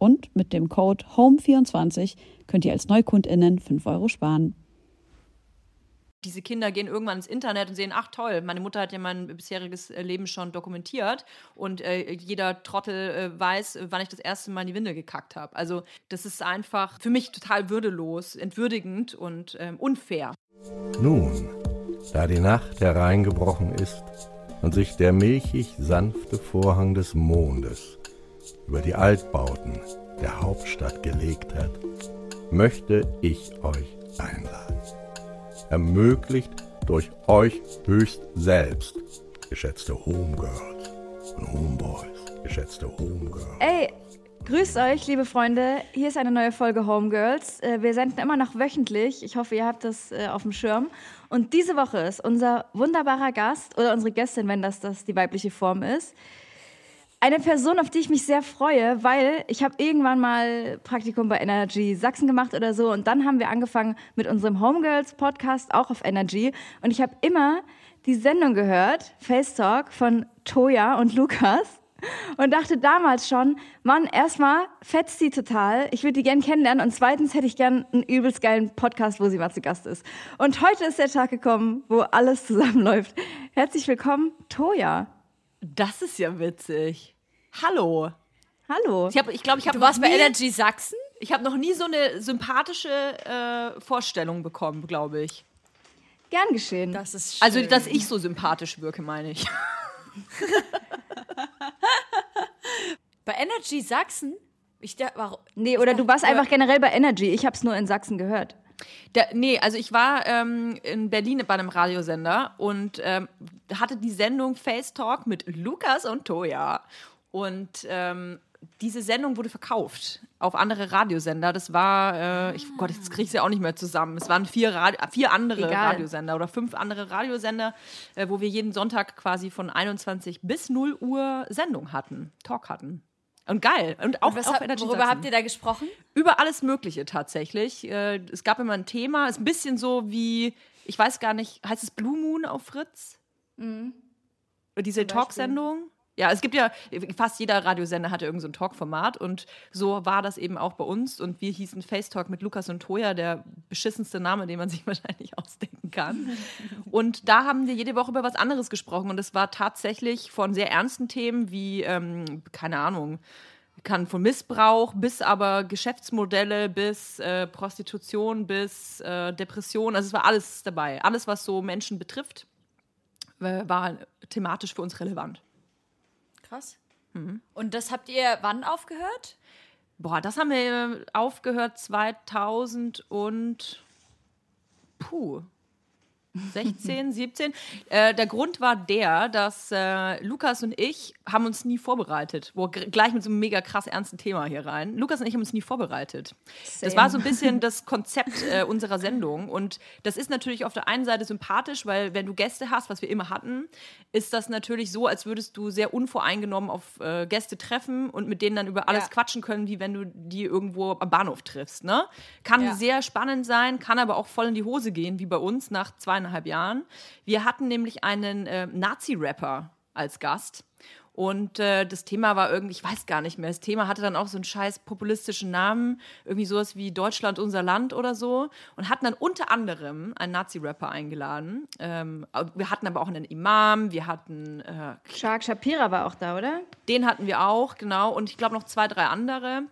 Und mit dem Code HOME24 könnt ihr als NeukundInnen 5 Euro sparen. Diese Kinder gehen irgendwann ins Internet und sehen, ach toll, meine Mutter hat ja mein bisheriges äh, Leben schon dokumentiert und äh, jeder Trottel äh, weiß, wann ich das erste Mal in die Windel gekackt habe. Also das ist einfach für mich total würdelos, entwürdigend und ähm, unfair. Nun, da die Nacht hereingebrochen ist und sich der milchig sanfte Vorhang des Mondes über die Altbauten der Hauptstadt gelegt hat, möchte ich euch einladen. Ermöglicht durch euch höchst selbst, geschätzte Homegirls und Homeboys, geschätzte Homegirls. Ey, grüßt euch, liebe Freunde. Hier ist eine neue Folge Homegirls. Äh, wir senden immer noch wöchentlich. Ich hoffe, ihr habt das äh, auf dem Schirm. Und diese Woche ist unser wunderbarer Gast oder unsere Gästin, wenn das, das die weibliche Form ist, eine Person, auf die ich mich sehr freue, weil ich habe irgendwann mal Praktikum bei Energy Sachsen gemacht oder so und dann haben wir angefangen mit unserem Homegirls Podcast auch auf Energy und ich habe immer die Sendung gehört, Face Talk von Toya und Lukas und dachte damals schon, Mann, erstmal fetzt sie total, ich würde die gern kennenlernen und zweitens hätte ich gern einen übelst geilen Podcast, wo sie mal zu Gast ist. Und heute ist der Tag gekommen, wo alles zusammenläuft. Herzlich willkommen, Toya. Das ist ja witzig. Hallo. Hallo. Ich glaube, ich, glaub, ich habe. Du warst bei Energy Sachsen? Ich habe noch nie so eine sympathische äh, Vorstellung bekommen, glaube ich. Gern geschehen. Das ist schön. Also, dass ich so sympathisch wirke, meine ich. bei Energy Sachsen? Ich der, warum? Nee, oder du warst einfach generell bei Energy. Ich habe es nur in Sachsen gehört. Der, nee, also ich war ähm, in Berlin bei einem Radiosender und ähm, hatte die Sendung Face Talk mit Lukas und Toya. Und ähm, diese Sendung wurde verkauft auf andere Radiosender. Das war, äh, ich, Gott, jetzt kriege ich sie ja auch nicht mehr zusammen. Es waren vier, Radi vier andere Egal. Radiosender oder fünf andere Radiosender, äh, wo wir jeden Sonntag quasi von 21 bis 0 Uhr Sendung hatten, Talk hatten. Und geil. Und auch, und auch hat, Worüber habt ihr da gesprochen? Über alles Mögliche tatsächlich. Äh, es gab immer ein Thema. Es ist ein bisschen so wie, ich weiß gar nicht, heißt es Blue Moon auf Fritz? Mhm. Diese Talksendung? Ja, es gibt ja, fast jeder Radiosender hatte irgendein so Talk-Format und so war das eben auch bei uns und wir hießen Face Talk mit Lukas und Toya, der beschissenste Name, den man sich wahrscheinlich ausdenken kann. und da haben wir jede Woche über was anderes gesprochen und es war tatsächlich von sehr ernsten Themen wie, ähm, keine Ahnung, kann von Missbrauch bis aber Geschäftsmodelle bis äh, Prostitution bis äh, Depression, also es war alles dabei. Alles, was so Menschen betrifft, äh, war thematisch für uns relevant. Krass. Mhm. Und das habt ihr wann aufgehört? Boah, das haben wir aufgehört 2000 und puh, 16, 17. Äh, der Grund war der, dass äh, Lukas und ich haben uns nie vorbereitet. Boah, gleich mit so einem mega krass ernsten Thema hier rein. Lukas und ich haben uns nie vorbereitet. Same. Das war so ein bisschen das Konzept äh, unserer Sendung. Und das ist natürlich auf der einen Seite sympathisch, weil wenn du Gäste hast, was wir immer hatten, ist das natürlich so, als würdest du sehr unvoreingenommen auf äh, Gäste treffen und mit denen dann über alles ja. quatschen können, wie wenn du die irgendwo am Bahnhof triffst. Ne? Kann ja. sehr spannend sein, kann aber auch voll in die Hose gehen, wie bei uns nach zwei zweieinhalb Jahren. Wir hatten nämlich einen äh, Nazi-Rapper als Gast. Und äh, das Thema war irgendwie, ich weiß gar nicht mehr, das Thema hatte dann auch so einen scheiß populistischen Namen, irgendwie sowas wie Deutschland unser Land oder so. Und hatten dann unter anderem einen Nazi-Rapper eingeladen. Ähm, wir hatten aber auch einen Imam, wir hatten. Äh, Shark Shapira war auch da, oder? Den hatten wir auch, genau. Und ich glaube noch zwei, drei andere.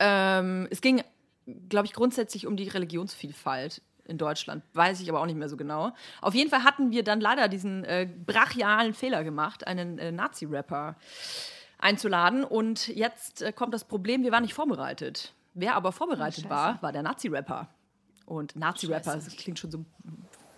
Ähm, es ging, glaube ich, grundsätzlich um die Religionsvielfalt in Deutschland. Weiß ich aber auch nicht mehr so genau. Auf jeden Fall hatten wir dann leider diesen äh, brachialen Fehler gemacht, einen äh, Nazi-Rapper einzuladen. Und jetzt äh, kommt das Problem, wir waren nicht vorbereitet. Wer aber vorbereitet Oh, war, war der Nazi-Rapper. Und Nazi-Rapper, das klingt schon so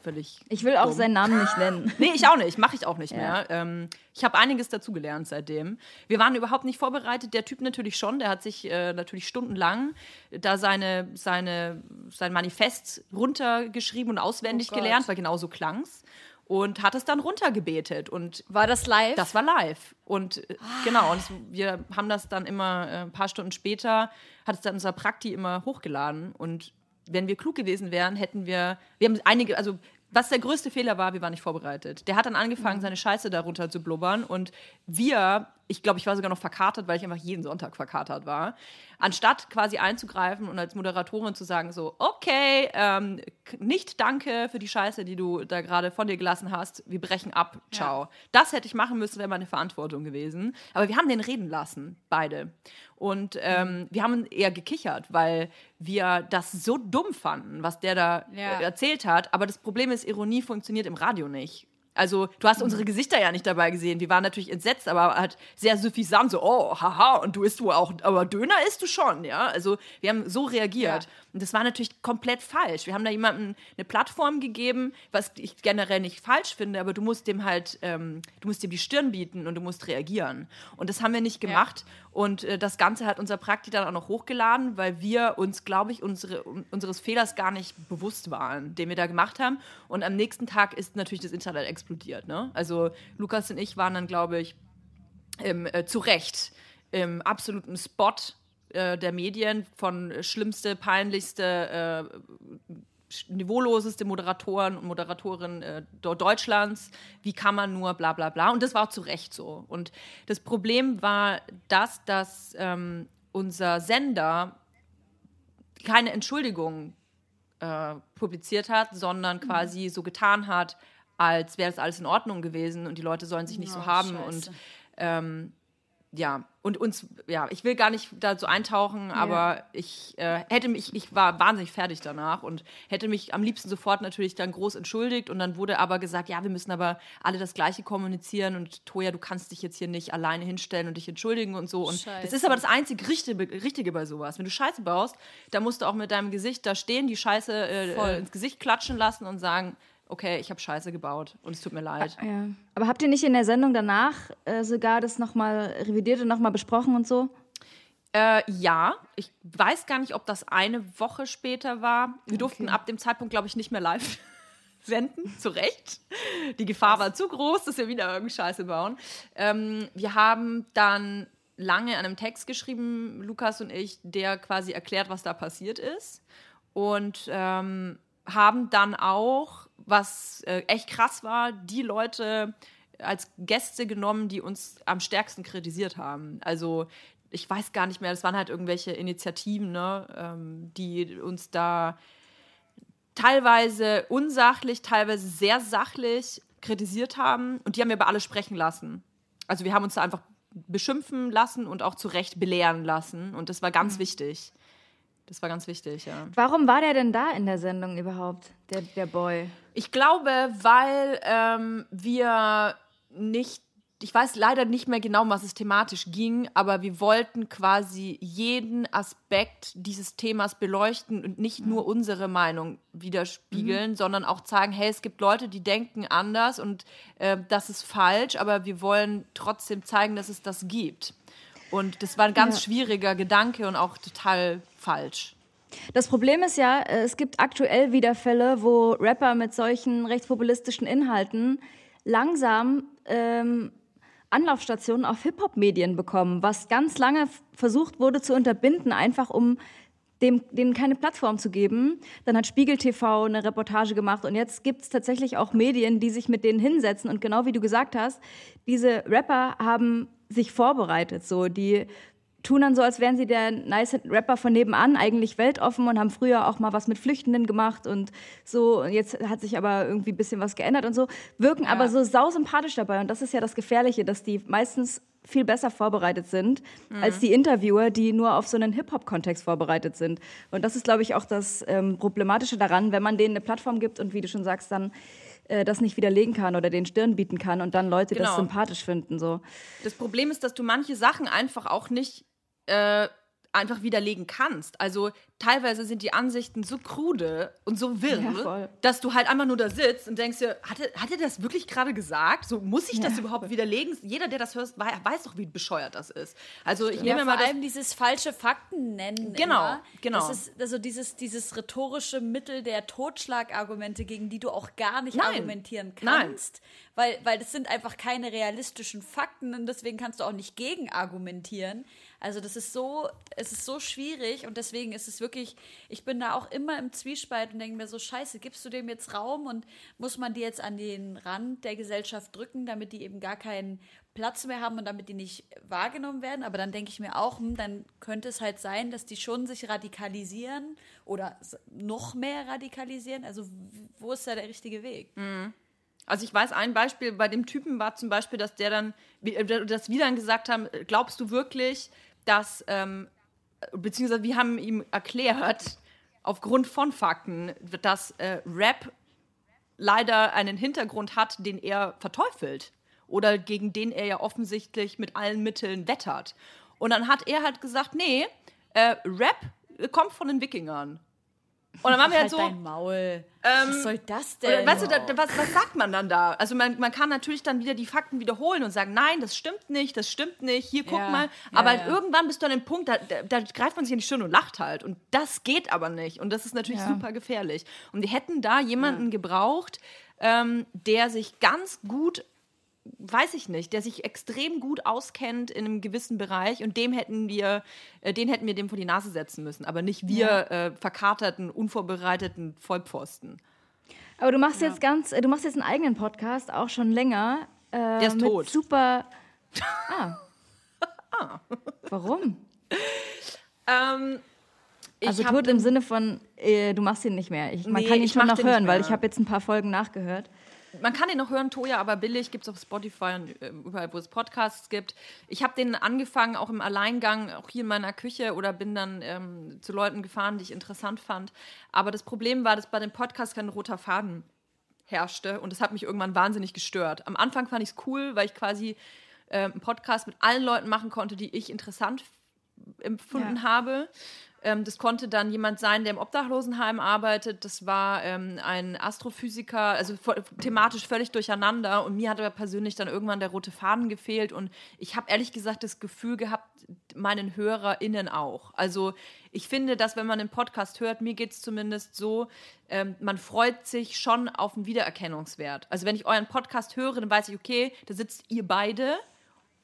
völlig. Ich will auch dumm. seinen Namen nicht nennen. Nee, ich auch nicht. Mache ich auch nicht Ja. mehr. Ähm, ich habe einiges dazugelernt seitdem. Wir waren überhaupt nicht vorbereitet. Der Typ natürlich schon. Der hat sich äh, natürlich stundenlang da seine, seine, sein Manifest runtergeschrieben und auswendig Oh gelernt, weil genau so klang's. Und hat es dann runtergebetet. Und War das live? das war live. Und äh, genau, und es, wir haben das dann immer äh, ein paar Stunden später, hat es dann unser Prakti immer hochgeladen. Und wenn wir klug gewesen wären, hätten wir, wir haben einige, also was der größte Fehler war, wir waren nicht vorbereitet. Der hat dann angefangen, seine Scheiße darunter zu blubbern. Und wir, ich glaube, ich war sogar noch verkatert, weil ich einfach jeden Sonntag verkatert war. Anstatt quasi einzugreifen und als Moderatorin zu sagen, so, okay, ähm, nicht danke für die Scheiße, die du da gerade von dir gelassen hast. Wir brechen ab. Ciao. Das hätte ich machen müssen, wäre meine Verantwortung gewesen. Aber wir haben den reden lassen, beide. Und ähm, wir haben eher gekichert, weil wir das so dumm fanden, was der da Ja. äh, erzählt hat. Aber das Problem ist, Ironie funktioniert im Radio nicht. Also, du hast unsere Gesichter ja nicht dabei gesehen. Wir waren natürlich entsetzt, aber halt sehr suffisant, so, oh, haha, und du isst wohl auch, aber Döner isst du schon, ja. Also, wir haben so reagiert. Ja. Und das war natürlich komplett falsch. Wir haben da jemandem eine Plattform gegeben, was ich generell nicht falsch finde, aber du musst dem halt, ähm, du musst dem die Stirn bieten und du musst reagieren. Und das haben wir nicht gemacht. Und äh, das Ganze hat unser Prakti dann auch noch hochgeladen, weil wir uns, glaube ich, unsere, un- unseres Fehlers gar nicht bewusst waren, den wir da gemacht haben. Und am nächsten Tag ist natürlich das Internet explodiert. Ne? Also Lukas und ich waren dann, glaube ich, im, äh, zu Recht im absoluten Spot äh, der Medien von schlimmste, peinlichste, äh, niveauloseste Moderatoren und Moderatorinnen äh, Deutschlands. Wie kann man nur bla bla bla. Und das war auch zu Recht so. Und das Problem war das, dass ähm, unser Sender keine Entschuldigung äh, publiziert hat, sondern quasi so getan hat, als wäre das alles in Ordnung gewesen und die Leute sollen sich nicht so Oh, haben. Scheiße. Und ähm, ja, und uns, ja, ich will gar nicht da so eintauchen, aber ich äh, hätte mich, ich war wahnsinnig fertig danach und hätte mich am liebsten sofort natürlich dann groß entschuldigt und dann wurde aber gesagt, ja, wir müssen aber alle das Gleiche kommunizieren und Toja, du kannst dich jetzt hier nicht alleine hinstellen und dich entschuldigen und so. Und das Scheiße. ist aber das einzig Richtige, Richtige bei sowas. Wenn du Scheiße baust, dann musst du auch mit deinem Gesicht da stehen, die Scheiße äh, ins Gesicht klatschen lassen und sagen, okay, ich habe Scheiße gebaut und es tut mir leid. Ja. Aber habt ihr nicht in der Sendung danach äh, sogar das nochmal revidiert und nochmal besprochen und so? Äh, ja, ich weiß gar nicht, ob das eine Woche später war. Wir durften ab dem Zeitpunkt, glaube ich, nicht mehr live senden, zu Recht. Die Gefahr war zu groß, dass wir wieder irgendeine Scheiße bauen. Ähm, wir haben dann lange an einem Text geschrieben, Lukas und ich, der quasi erklärt, was da passiert ist. Und ähm, haben dann auch, was äh, echt krass war, die Leute als Gäste genommen, die uns am stärksten kritisiert haben. Also ich weiß gar nicht mehr, das waren halt irgendwelche Initiativen, ne, ähm, die uns da teilweise unsachlich, teilweise sehr sachlich kritisiert haben. Und die haben wir aber alle sprechen lassen. Also wir haben uns da einfach beschimpfen lassen und auch zu Recht belehren lassen. Und das war ganz wichtig. Das war ganz wichtig, ja. Warum war der denn da in der Sendung überhaupt, der, der Boy? Ich glaube, weil ähm, wir nicht, ich weiß leider nicht mehr genau, um was es thematisch ging, aber wir wollten quasi jeden Aspekt dieses Themas beleuchten und nicht nur unsere Meinung widerspiegeln, sondern auch zeigen, hey, es gibt Leute, die denken anders und äh, das ist falsch, aber wir wollen trotzdem zeigen, dass es das gibt. Und das war ein ganz Ja. schwieriger Gedanke und auch total falsch. Das Problem ist ja, äh, es gibt aktuell wieder Fälle, wo Rapper mit solchen rechtspopulistischen Inhalten langsam ähm, Anlaufstationen auf Hip-Hop-Medien bekommen, was ganz lange versucht wurde zu unterbinden, einfach um dem, denen keine Plattform zu geben. Dann hat Spiegel TV eine Reportage gemacht und jetzt gibt es tatsächlich auch Medien, die sich mit denen hinsetzen und genau wie du gesagt hast, diese Rapper haben sich vorbereitet, so die tun dann so, als wären sie der nice Rapper von nebenan, eigentlich weltoffen und haben früher auch mal was mit Flüchtenden gemacht und so. Und jetzt hat sich aber irgendwie ein bisschen was geändert und so, wirken aber so sausympathisch dabei. Und das ist ja das Gefährliche, dass die meistens viel besser vorbereitet sind als die Interviewer, die nur auf so einen Hip-Hop-Kontext vorbereitet sind. Und das ist, glaube ich, auch das ähm, Problematische daran, wenn man denen eine Plattform gibt und wie du schon sagst, dann äh, das nicht widerlegen kann oder den Stirn bieten kann und dann Leute das Genau. sympathisch finden. So. Das Problem ist, dass du manche Sachen einfach auch nicht äh, einfach widerlegen kannst. Also teilweise sind die Ansichten so krude und so wirr, Ja, voll. dass du halt einfach nur da sitzt und denkst dir, hat er, hat er das wirklich gerade gesagt? So muss ich das Ja, überhaupt widerlegen? Jeder, der das hört, wei- weiß doch, wie bescheuert das ist. Also ich Ja, nehme vor mal das, allem dieses falsche Fakten nennen. Genau, immer. genau. Das ist also dieses, dieses rhetorische Mittel der Totschlagargumente, gegen die du auch gar nicht Nein. argumentieren Nein. kannst. Weil, weil das sind einfach keine realistischen Fakten und deswegen kannst du auch nicht gegen argumentieren. Also das ist so, es ist so schwierig und deswegen ist es wirklich, ich bin da auch immer im Zwiespalt und denke mir so, scheiße, gibst du dem jetzt Raum und muss man die jetzt an den Rand der Gesellschaft drücken, damit die eben gar keinen Platz mehr haben und damit die nicht wahrgenommen werden. Aber dann denke ich mir auch, hm, dann könnte es halt sein, dass die schon sich radikalisieren oder noch mehr radikalisieren. Also wo ist da der richtige Weg? Also ich weiß, ein Beispiel bei dem Typen war zum Beispiel, dass der dann, äh, dass wir dann gesagt haben, glaubst du wirklich, dass, ähm, beziehungsweise wir haben ihm erklärt, aufgrund von Fakten, dass äh, Rap leider einen Hintergrund hat, den er verteufelt oder gegen den er ja offensichtlich mit allen Mitteln wettert. Und dann hat er halt gesagt, nee, äh, Rap kommt von den Wikingern. Und dann waren wir halt Halt so, dein Maul. ähm, Was soll das oder, denn? weißt du, da, da, was, was sagt man dann da? Also man, man kann natürlich dann wieder die Fakten wiederholen und sagen, nein, das stimmt nicht, das stimmt nicht, hier guck Ja, mal. ja, Aber ja. irgendwann bist du an dem Punkt, da, da, greift man sich in die Stirn und lacht halt. Und das geht aber nicht. Und das ist natürlich Ja. super gefährlich. Und die hätten da jemanden gebraucht, ähm, der sich ganz gut weiß ich nicht, der sich extrem gut auskennt in einem gewissen Bereich und dem hätten wir, äh, den hätten wir dem vor die Nase setzen müssen, aber nicht wir äh, verkaterten, unvorbereiteten Vollpfosten. Aber du machst jetzt ganz, äh, du machst jetzt einen eigenen Podcast, auch schon länger. Äh, Der ist tot. Super. Ah. Warum? Ähm, Also tot im Sinne von, äh, du machst ihn nicht mehr. Ich, man Nee, kann ihn schon noch hören, weil ich habe jetzt ein paar Folgen nachgehört. Man kann den noch hören, Toja, aber billig gibt es auf Spotify und äh, überall, wo es Podcasts gibt. Ich habe den angefangen, auch im Alleingang, auch hier in meiner Küche oder bin dann ähm, zu Leuten gefahren, die ich interessant fand. Aber das Problem war, dass bei dem Podcast kein roter Faden herrschte und das hat mich irgendwann wahnsinnig gestört. Am Anfang fand ich es cool, weil ich quasi äh, einen Podcast mit allen Leuten machen konnte, die ich interessant empfunden Ja. habe. Ähm, das konnte dann jemand sein, der im Obdachlosenheim arbeitet. Das war ähm, ein Astrophysiker, also thematisch völlig durcheinander. Und mir hat aber persönlich dann irgendwann der rote Faden gefehlt. Und ich habe ehrlich gesagt das Gefühl gehabt, meinen HörerInnen auch. Also ich finde, dass wenn man einen Podcast hört, mir geht es zumindest so, ähm, man freut sich schon auf einen Wiedererkennungswert. Also wenn ich euren Podcast höre, dann weiß ich, okay, da sitzt ihr beide.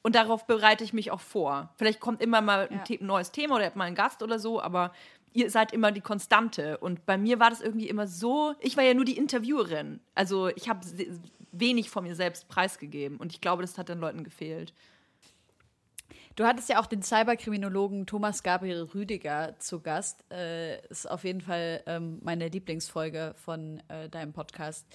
Und darauf bereite ich mich auch vor. Vielleicht kommt immer mal ein, Ja. Neues Thema oder mal einen Gast oder so, aber ihr seid immer die Konstante. Und bei mir war das irgendwie immer so, ich war ja nur die Interviewerin. Also ich habe wenig von mir selbst preisgegeben. Und ich glaube, das hat den Leuten gefehlt. Du hattest ja auch den Cyberkriminologen Thomas Gabriel Rüdiger zu Gast. Äh, ist auf jeden Fall ähm, meine Lieblingsfolge von äh, deinem Podcast.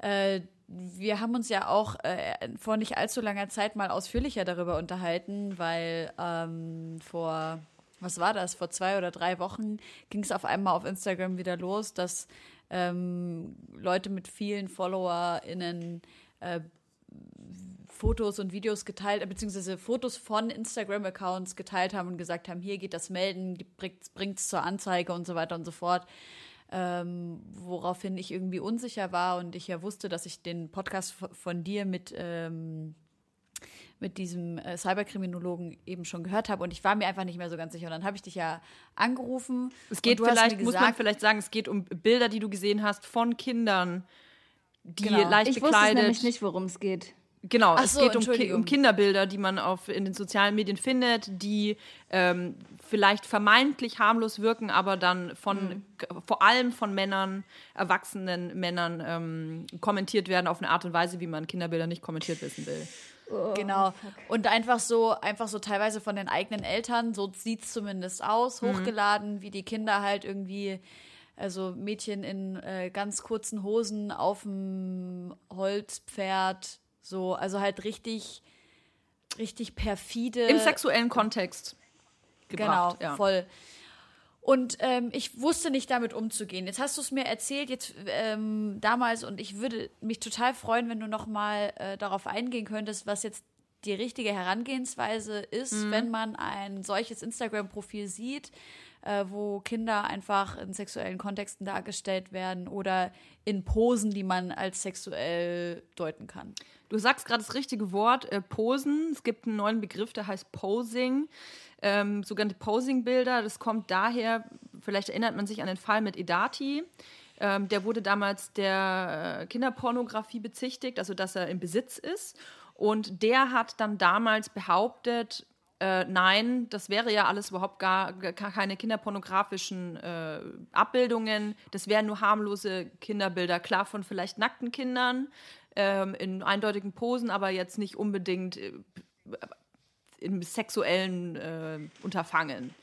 Äh, wir haben uns ja auch äh, vor nicht allzu langer Zeit mal ausführlicher darüber unterhalten, weil ähm, vor, was war das, vor zwei oder drei Wochen ging es auf einmal auf Instagram wieder los, dass ähm, Leute mit vielen FollowerInnen äh, Fotos und Videos geteilt, äh, beziehungsweise Fotos von Instagram-Accounts geteilt haben und gesagt haben, hier geht das Melden, bringt es zur Anzeige und so weiter und so fort. Ähm, woraufhin ich irgendwie unsicher war und ich ja wusste, dass ich den Podcast von dir mit, ähm, mit diesem äh, Cyberkriminologen eben schon gehört habe und ich war mir einfach nicht mehr so ganz sicher. Und dann habe ich dich ja angerufen. Es geht und du hast vielleicht, mir muss man gesagt- vielleicht sagen, es geht um Bilder, die du gesehen hast von Kindern, die Genau. leicht Ich wusste es bekleidet. nämlich nicht, worum es geht. Genau, Ach es so, geht um, Ki um Kinderbilder, die man auf, in den sozialen Medien findet, die ähm, vielleicht vermeintlich harmlos wirken, aber dann von Mhm. vor allem von Männern, erwachsenen Männern ähm, kommentiert werden auf eine Art und Weise, wie man Kinderbilder nicht kommentiert wissen will. Genau. Und einfach so, einfach so teilweise von den eigenen Eltern, so sieht es zumindest aus, hochgeladen, wie die Kinder halt irgendwie, also Mädchen in äh, ganz kurzen Hosen auf dem Holzpferd, so, also halt richtig richtig perfide. Im sexuellen Kontext gebracht. Genau, ja. voll. Und ähm, ich wusste nicht damit umzugehen. Jetzt hast du es mir erzählt, jetzt ähm, damals, und ich würde mich total freuen, wenn du noch mal äh, darauf eingehen könntest, was jetzt die richtige Herangehensweise ist, Mhm. wenn man ein solches Instagram-Profil sieht, äh, wo Kinder einfach in sexuellen Kontexten dargestellt werden oder in Posen, die man als sexuell deuten kann. Du sagst gerade das richtige Wort, äh, Posen. Es gibt einen neuen Begriff, der heißt Posing. Ähm, sogenannte Posing-Bilder. Das kommt daher, vielleicht erinnert man sich an den Fall mit Edati. Ähm, der wurde damals der äh, Kinderpornografie bezichtigt, also dass er im Besitz ist. Und der hat dann damals behauptet, äh, nein, das wäre ja alles überhaupt gar, gar keine kinderpornografischen äh, Abbildungen. Das wären nur harmlose Kinderbilder, klar von vielleicht nackten Kindern ähm, in eindeutigen Posen, aber jetzt nicht unbedingt äh, im sexuellen äh, Unterfangen.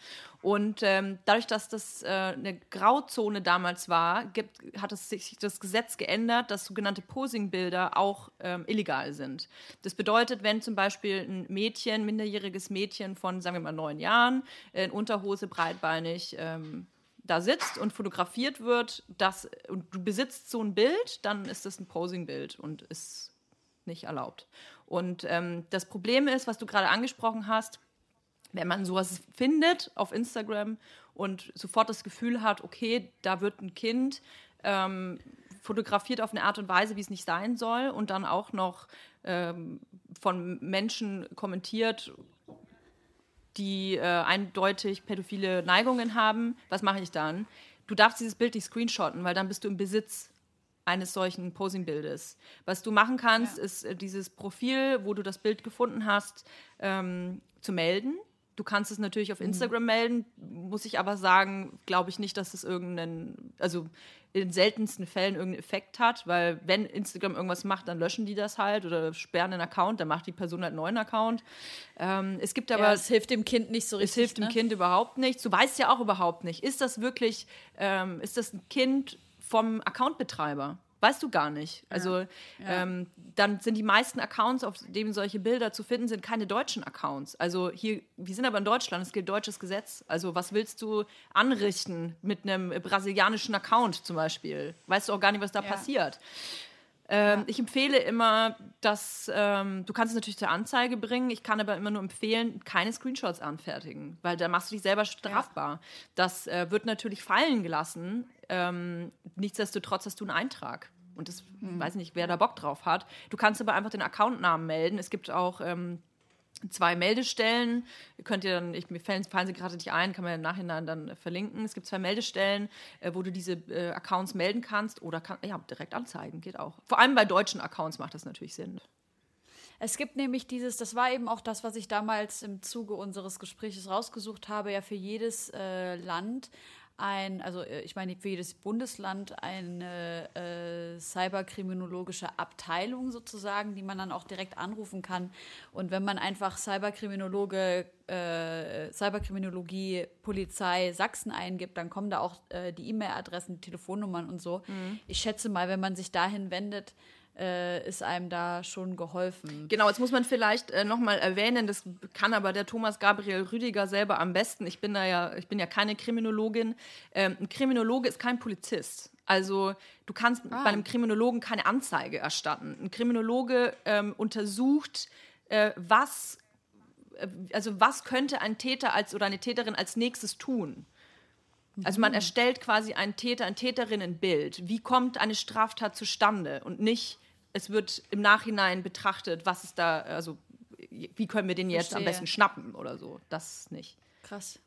Und ähm, dadurch, dass das äh, eine Grauzone damals war, gibt, hat es sich das Gesetz geändert, dass sogenannte Posingbilder auch ähm, illegal sind. Das bedeutet, wenn zum Beispiel ein Mädchen, minderjähriges Mädchen von, sagen wir mal, neun Jahren, in Unterhose breitbeinig ähm, da sitzt und fotografiert wird, das, und du besitzt so ein Bild, dann ist das ein Posingbild und ist nicht erlaubt. Und ähm, das Problem ist, was du gerade angesprochen hast, wenn man sowas findet auf Instagram und sofort das Gefühl hat, okay, da wird ein Kind ähm, fotografiert auf eine Art und Weise, wie es nicht sein soll und dann auch noch ähm, von Menschen kommentiert, die äh, eindeutig pädophile Neigungen haben, was mache ich dann? Du darfst dieses Bild nicht screenshotten, weil dann bist du im Besitz eines solchen Posing-Bildes. Was du machen kannst, ist äh, dieses Profil, wo du das Bild gefunden hast, ähm, zu melden. Du kannst es natürlich auf Instagram melden, muss ich aber sagen, glaube ich nicht, dass es irgendeinen, also in den seltensten Fällen irgendeinen Effekt hat, weil wenn Instagram irgendwas macht, dann löschen die das halt oder sperren einen Account, dann macht die Person halt einen neuen Account. Ähm, es gibt aber Aber es hilft dem Kind nicht so richtig. es hilft dem ne? Kind überhaupt nichts. Du weißt ja auch überhaupt nicht, ist das wirklich, ähm, ist das ein Kind vom Accountbetreiber? Weißt du gar nicht. Also ähm, dann sind die meisten Accounts, auf denen solche Bilder zu finden sind, keine deutschen Accounts. Also hier, wir sind aber in Deutschland, es gilt deutsches Gesetz. Also was willst du anrichten mit einem brasilianischen Account zum Beispiel? Weißt du auch gar nicht, was da passiert. Ähm, Ich empfehle immer, dass ähm, du kannst es natürlich zur Anzeige bringen. Ich kann aber immer nur empfehlen, keine Screenshots anfertigen, weil da machst du dich selber strafbar. Das äh, wird natürlich fallen gelassen. Ähm, nichtsdestotrotz hast du einen Eintrag. Und das weiß nicht, wer da Bock drauf hat. Du kannst aber einfach den Accountnamen melden. Es gibt auch ähm, zwei Meldestellen. Könnt ihr dann, ich, mir fallen, fallen sie gerade nicht ein, kann man im Nachhinein dann äh, verlinken. Es gibt zwei Meldestellen, äh, wo du diese äh, Accounts melden kannst oder kann, ja, direkt anzeigen, geht auch. Vor allem bei deutschen Accounts macht das natürlich Sinn. Es gibt nämlich dieses, das war eben auch das, was ich damals im Zuge unseres Gesprächs rausgesucht habe, ja für jedes äh, Land ein, also äh, ich meine für jedes Bundesland eine äh, cyberkriminologische Abteilung sozusagen, die man dann auch direkt anrufen kann. Und wenn man einfach Cyberkriminologe, äh, Cyberkriminologie, Polizei Sachsen eingibt, dann kommen da auch äh, die E-Mail-Adressen, die Telefonnummern und so. Ich schätze mal, wenn man sich dahin wendet, äh, ist einem da schon geholfen. Genau, jetzt muss man vielleicht äh, nochmal erwähnen, das kann aber der Thomas Gabriel Rüdiger selber am besten. Ich bin da ja, ich bin ja keine Kriminologin. Ähm, ein Kriminologe ist kein Polizist. Also du kannst bei einem Kriminologen keine Anzeige erstatten. Ein Kriminologe ähm, untersucht, äh, was, äh, also was könnte ein Täter als oder eine Täterin als nächstes tun. Also man erstellt quasi einen Täter, ein Täterinnenbild. Wie kommt eine Straftat zustande? Und nicht, es wird im Nachhinein betrachtet, was ist da, also wie können wir den jetzt am Verstehe. besten schnappen oder so. Das nicht. Krass.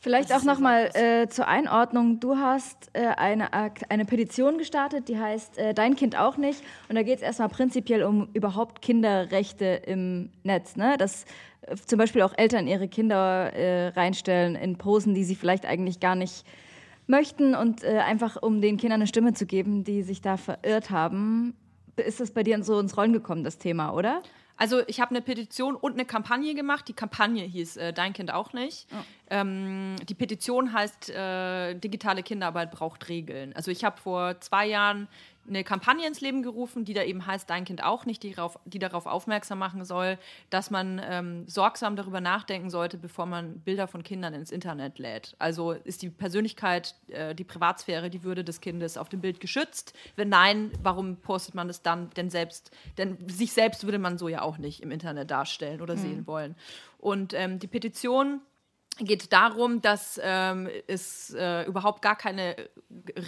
Vielleicht Das auch nochmal äh, zur Einordnung. Du hast äh, eine, eine Petition gestartet, die heißt äh, Dein Kind auch nicht. Und da geht es erstmal prinzipiell um überhaupt Kinderrechte im Netz. Ne? Dass äh, zum Beispiel auch Eltern ihre Kinder äh, reinstellen in Posen, die sie vielleicht eigentlich gar nicht möchten. Und äh, einfach um den Kindern eine Stimme zu geben, die sich da verirrt haben. Ist das bei dir so ins Rollen gekommen, das Thema, oder? Also ich habe eine Petition und eine Kampagne gemacht. Die Kampagne hieß äh, Dein Kind auch nicht. Oh. Ähm, die Petition heißt äh, Digitale Kinderarbeit braucht Regeln. Also ich habe vor zwei Jahren eine Kampagne ins Leben gerufen, die da eben heißt, dein Kind auch nicht, die darauf, die darauf aufmerksam machen soll, dass man ähm, sorgsam darüber nachdenken sollte, bevor man Bilder von Kindern ins Internet lädt. Also ist die Persönlichkeit, äh, die Privatsphäre, die Würde des Kindes auf dem Bild geschützt? Wenn nein, warum postet man es dann denn selbst? Denn sich selbst würde man so ja auch nicht im Internet darstellen oder mhm. sehen wollen. Und ähm, die Petition geht darum, dass ähm, es äh, überhaupt gar keine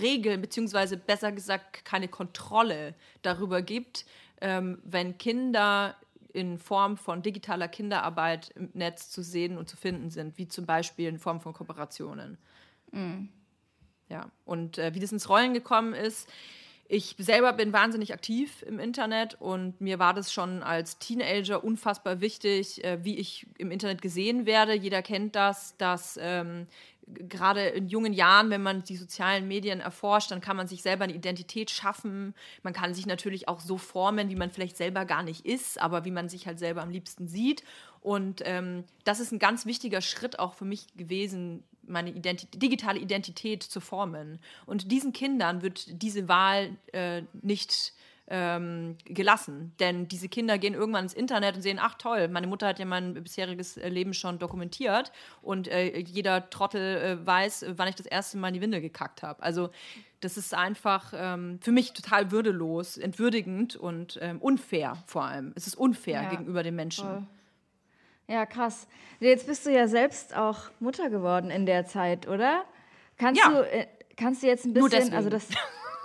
Regeln, beziehungsweise besser gesagt keine Kontrolle darüber gibt, ähm, wenn Kinder in Form von digitaler Kinderarbeit im Netz zu sehen und zu finden sind, wie zum Beispiel in Form von Kooperationen. Mhm. Ja, und äh, wie das ins Rollen gekommen ist, ich selber bin wahnsinnig aktiv im Internet und mir war das schon als Teenager unfassbar wichtig, äh, wie ich im Internet gesehen werde. Jeder kennt das, dass ähm, gerade in jungen Jahren, wenn man die sozialen Medien erforscht, dann kann man sich selber eine Identität schaffen. Man kann sich natürlich auch so formen, wie man vielleicht selber gar nicht ist, aber wie man sich halt selber am liebsten sieht. Und ähm, das ist ein ganz wichtiger Schritt auch für mich gewesen, meine Identität, digitale Identität zu formen. Und diesen Kindern wird diese Wahl äh, nicht ähm, gelassen. Denn diese Kinder gehen irgendwann ins Internet und sehen, ach toll, meine Mutter hat ja mein bisheriges äh, Leben schon dokumentiert und äh, jeder Trottel äh, weiß, wann ich das erste Mal in die Winde gekackt habe. Also das ist einfach ähm, für mich total würdelos, entwürdigend und ähm, unfair vor allem. Es ist unfair ja, gegenüber den Menschen. Voll. Ja, krass. Jetzt bist du ja selbst auch Mutter geworden in der Zeit, oder? Kannst ja. du äh, kannst du jetzt ein bisschen, also das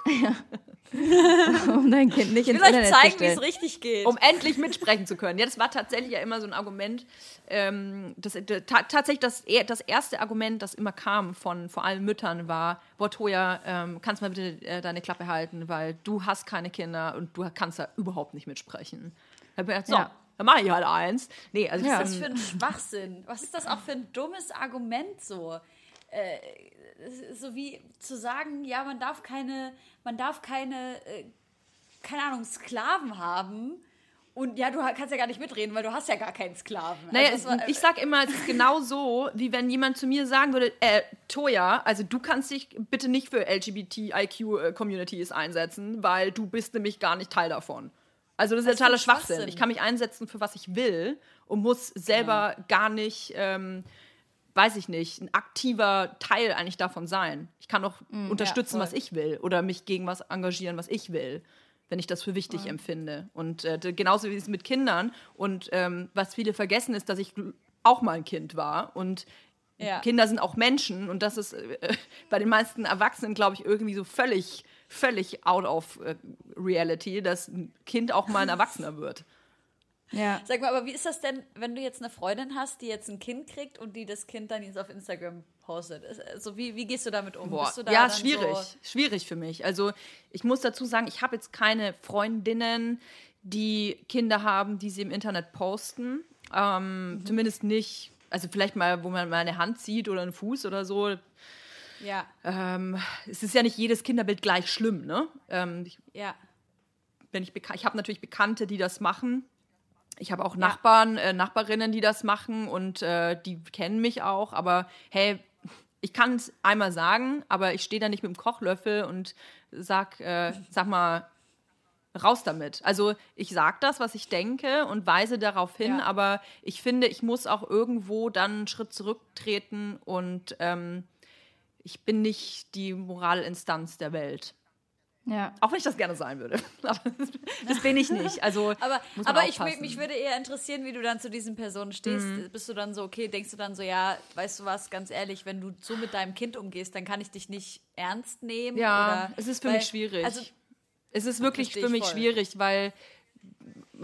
ja. um dein Kind nicht ins ich will euch zeigen, wie es richtig geht. Um endlich mitsprechen zu können. Ja, das war tatsächlich ja immer so ein Argument. Ähm, das, ta tatsächlich das, das erste Argument, das immer kam von vor allem Müttern, war: Boah, Toja, ähm, kannst mal bitte äh, deine Klappe halten, weil du hast keine Kinder und du kannst da überhaupt nicht mitsprechen. Da habe ich gedacht, so, ja dann mache ich halt eins. Nee, also Was ist das für ein Schwachsinn? Was ist das auch für ein dummes Argument so? Äh, so wie zu sagen, ja, man darf keine, man darf keine, äh, keine Ahnung, Sklaven haben. Und ja, du kannst ja gar nicht mitreden, weil du hast ja gar keinen Sklaven. Naja, also war, ich sag immer, es ist genau so, wie wenn jemand zu mir sagen würde, äh, Toya, also du kannst dich bitte nicht für LGBTIQ-Communities äh, einsetzen, weil du bist nämlich gar nicht Teil davon. Also das ist totaler Schwachsinn. Schwachsinn. Ich kann mich einsetzen für was ich will und muss selber ja. gar nicht, ähm, weiß ich nicht, ein aktiver Teil eigentlich davon sein. Ich kann auch mm, unterstützen, ja, was ich will oder mich gegen was engagieren, was ich will, wenn ich das für wichtig voll. empfinde. Und äh, genauso wie es mit Kindern. Und ähm, was viele vergessen ist, dass ich auch mal ein Kind war und ja. Kinder sind auch Menschen und das ist äh, bei den meisten Erwachsenen, glaube ich, irgendwie so völlig völlig out of äh, reality, dass ein Kind auch mal ein Erwachsener wird. Ja. Sag mal, aber wie ist das denn, wenn du jetzt eine Freundin hast, die jetzt ein Kind kriegt und die das Kind dann jetzt auf Instagram postet? Also wie, wie gehst du damit um? Boah. Da ja, schwierig. So schwierig für mich. Also ich muss dazu sagen, ich habe jetzt keine Freundinnen, die Kinder haben, die sie im Internet posten. Ähm, mhm. Zumindest nicht, also vielleicht mal, wo man mal eine Hand sieht oder einen Fuß oder so. Ja. Ähm, es ist ja nicht jedes Kinderbild gleich schlimm, ne? Ähm, ich, ja. Wenn ich ich habe natürlich Bekannte, die das machen. Ich habe auch Nachbarn, äh, Nachbarinnen, die das machen und äh, die kennen mich auch. Aber hey, ich kann es einmal sagen, aber ich stehe da nicht mit dem Kochlöffel und sag, äh, sag mal, raus damit. Also ich sage das, was ich denke und weise darauf hin, ja. aber ich finde, ich muss auch irgendwo dann einen Schritt zurücktreten und ähm, ich bin nicht die Moralinstanz der Welt. Ja. Auch wenn ich das gerne sein würde. das bin ich nicht. Also, aber aber ich, mich würde eher interessieren, wie du dann zu diesen Personen stehst. Mhm. Bist du dann so, okay, denkst du dann so, ja, weißt du was, ganz ehrlich, wenn du so mit deinem Kind umgehst, dann kann ich dich nicht ernst nehmen? Ja, oder, es ist für weil, mich schwierig. Also, es ist wirklich für mich voll. schwierig, weil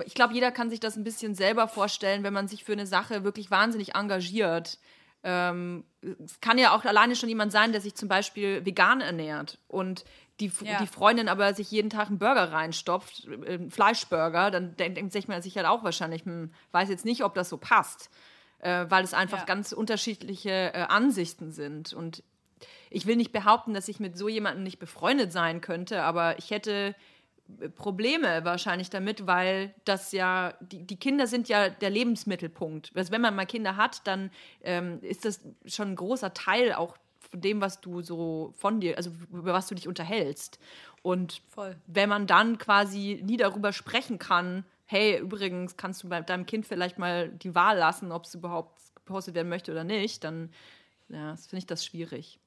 ich glaube, jeder kann sich das ein bisschen selber vorstellen, wenn man sich für eine Sache wirklich wahnsinnig engagiert ähm, es kann ja auch alleine schon jemand sein, der sich zum Beispiel vegan ernährt und die, ja. die Freundin aber sich jeden Tag einen Burger reinstopft, äh, einen Fleischburger, dann denkt, denkt sich man sich halt auch wahrscheinlich, hm, weiß jetzt nicht, ob das so passt, äh, weil es einfach ja. ganz unterschiedliche äh, Ansichten sind. Und ich will nicht behaupten, dass ich mit so jemandem nicht befreundet sein könnte, aber ich hätte Probleme wahrscheinlich damit, weil das ja, die, die Kinder sind ja der Lebensmittelpunkt. Also wenn man mal Kinder hat, dann ähm, ist das schon ein großer Teil auch von dem, was du so von dir, also über was du dich unterhältst. Und Voll. wenn man dann quasi nie darüber sprechen kann, hey, übrigens kannst du bei deinem Kind vielleicht mal die Wahl lassen, ob es überhaupt gepostet werden möchte oder nicht, dann ja, finde ich das schwierig.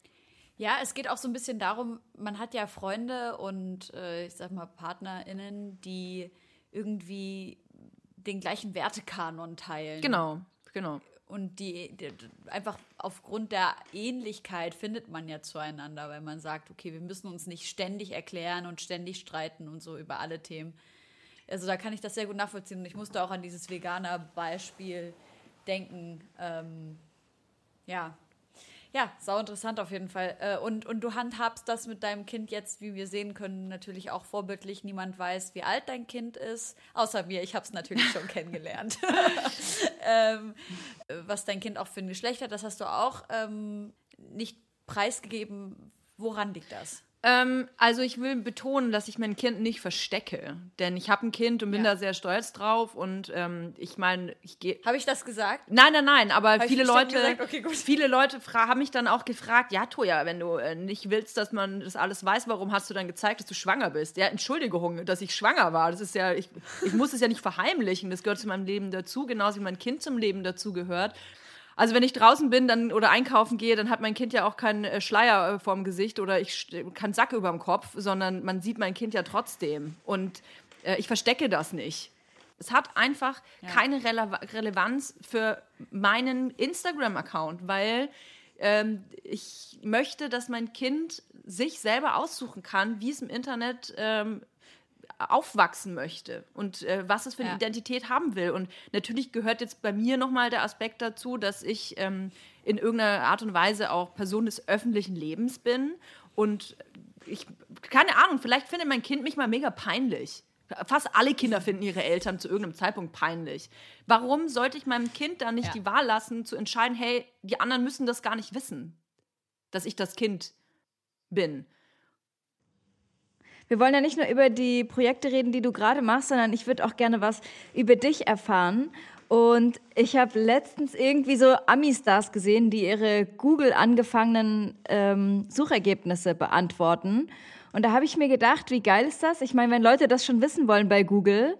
Ja, es geht auch so ein bisschen darum, man hat ja Freunde und äh, ich sag mal PartnerInnen, die irgendwie den gleichen Wertekanon teilen. Genau, genau. Und die, die einfach aufgrund der Ähnlichkeit findet man ja zueinander, weil man sagt, okay, wir müssen uns nicht ständig erklären und ständig streiten und so über alle Themen. Also da kann ich das sehr gut nachvollziehen. Und ich musste auch an dieses Veganer-Beispiel denken. Ähm, ja, ja, sau interessant auf jeden Fall. Äh, Und, und du handhabst das mit deinem Kind jetzt, wie wir sehen können, natürlich auch vorbildlich. Niemand weiß, wie alt dein Kind ist, außer mir. Ich habe es natürlich schon kennengelernt. ähm, was dein Kind auch für ein Geschlecht hat, das hast du auch ähm, nicht preisgegeben. Woran liegt das? Ähm, also ich will betonen, dass ich mein Kind nicht verstecke, denn ich habe ein Kind und bin Ja. da sehr stolz drauf und ähm, ich meine, ich gehe Habe ich das gesagt? Nein, nein, nein, aber ich viele Leute? Okay, viele Leute haben mich dann auch gefragt, ja, Toja, wenn du äh, nicht willst, dass man das alles weiß, warum hast du dann gezeigt, dass du schwanger bist? Ja, Entschuldigung, dass ich schwanger war. Das ist ja, ich, ich muss es ja nicht verheimlichen. Das gehört zu meinem Leben dazu, genauso wie mein Kind zum Leben dazu gehört. Also wenn ich draußen bin dann, oder einkaufen gehe, dann hat mein Kind ja auch keinen äh, Schleier äh, vorm Gesicht oder ich keinen Sack über dem Kopf, sondern man sieht mein Kind ja trotzdem. Und äh, ich verstecke das nicht. Es hat einfach keine Rele Relevanz für meinen Instagram-Account, weil ähm, ich möchte, dass mein Kind sich selber aussuchen kann, wie es im Internet ähm, aufwachsen möchte und äh, was es für eine Ja. Identität haben will. Und natürlich gehört jetzt bei mir nochmal der Aspekt dazu, dass ich ähm, in irgendeiner Art und Weise auch Person des öffentlichen Lebens bin. Und ich, keine Ahnung, vielleicht findet mein Kind mich mal mega peinlich. Fast alle Kinder finden ihre Eltern zu irgendeinem Zeitpunkt peinlich. Warum sollte ich meinem Kind dann nicht Ja. die Wahl lassen, zu entscheiden, hey, die anderen müssen das gar nicht wissen, dass ich das Kind bin? Wir wollen ja nicht nur über die Projekte reden, die du gerade machst, sondern ich würde auch gerne was über dich erfahren. Und ich habe letztens irgendwie so Ami-Stars gesehen, die ihre Google angefangenen ähm, Suchergebnisse beantworten. Und da habe ich mir gedacht, wie geil ist das? Ich meine, wenn Leute das schon wissen wollen bei Google,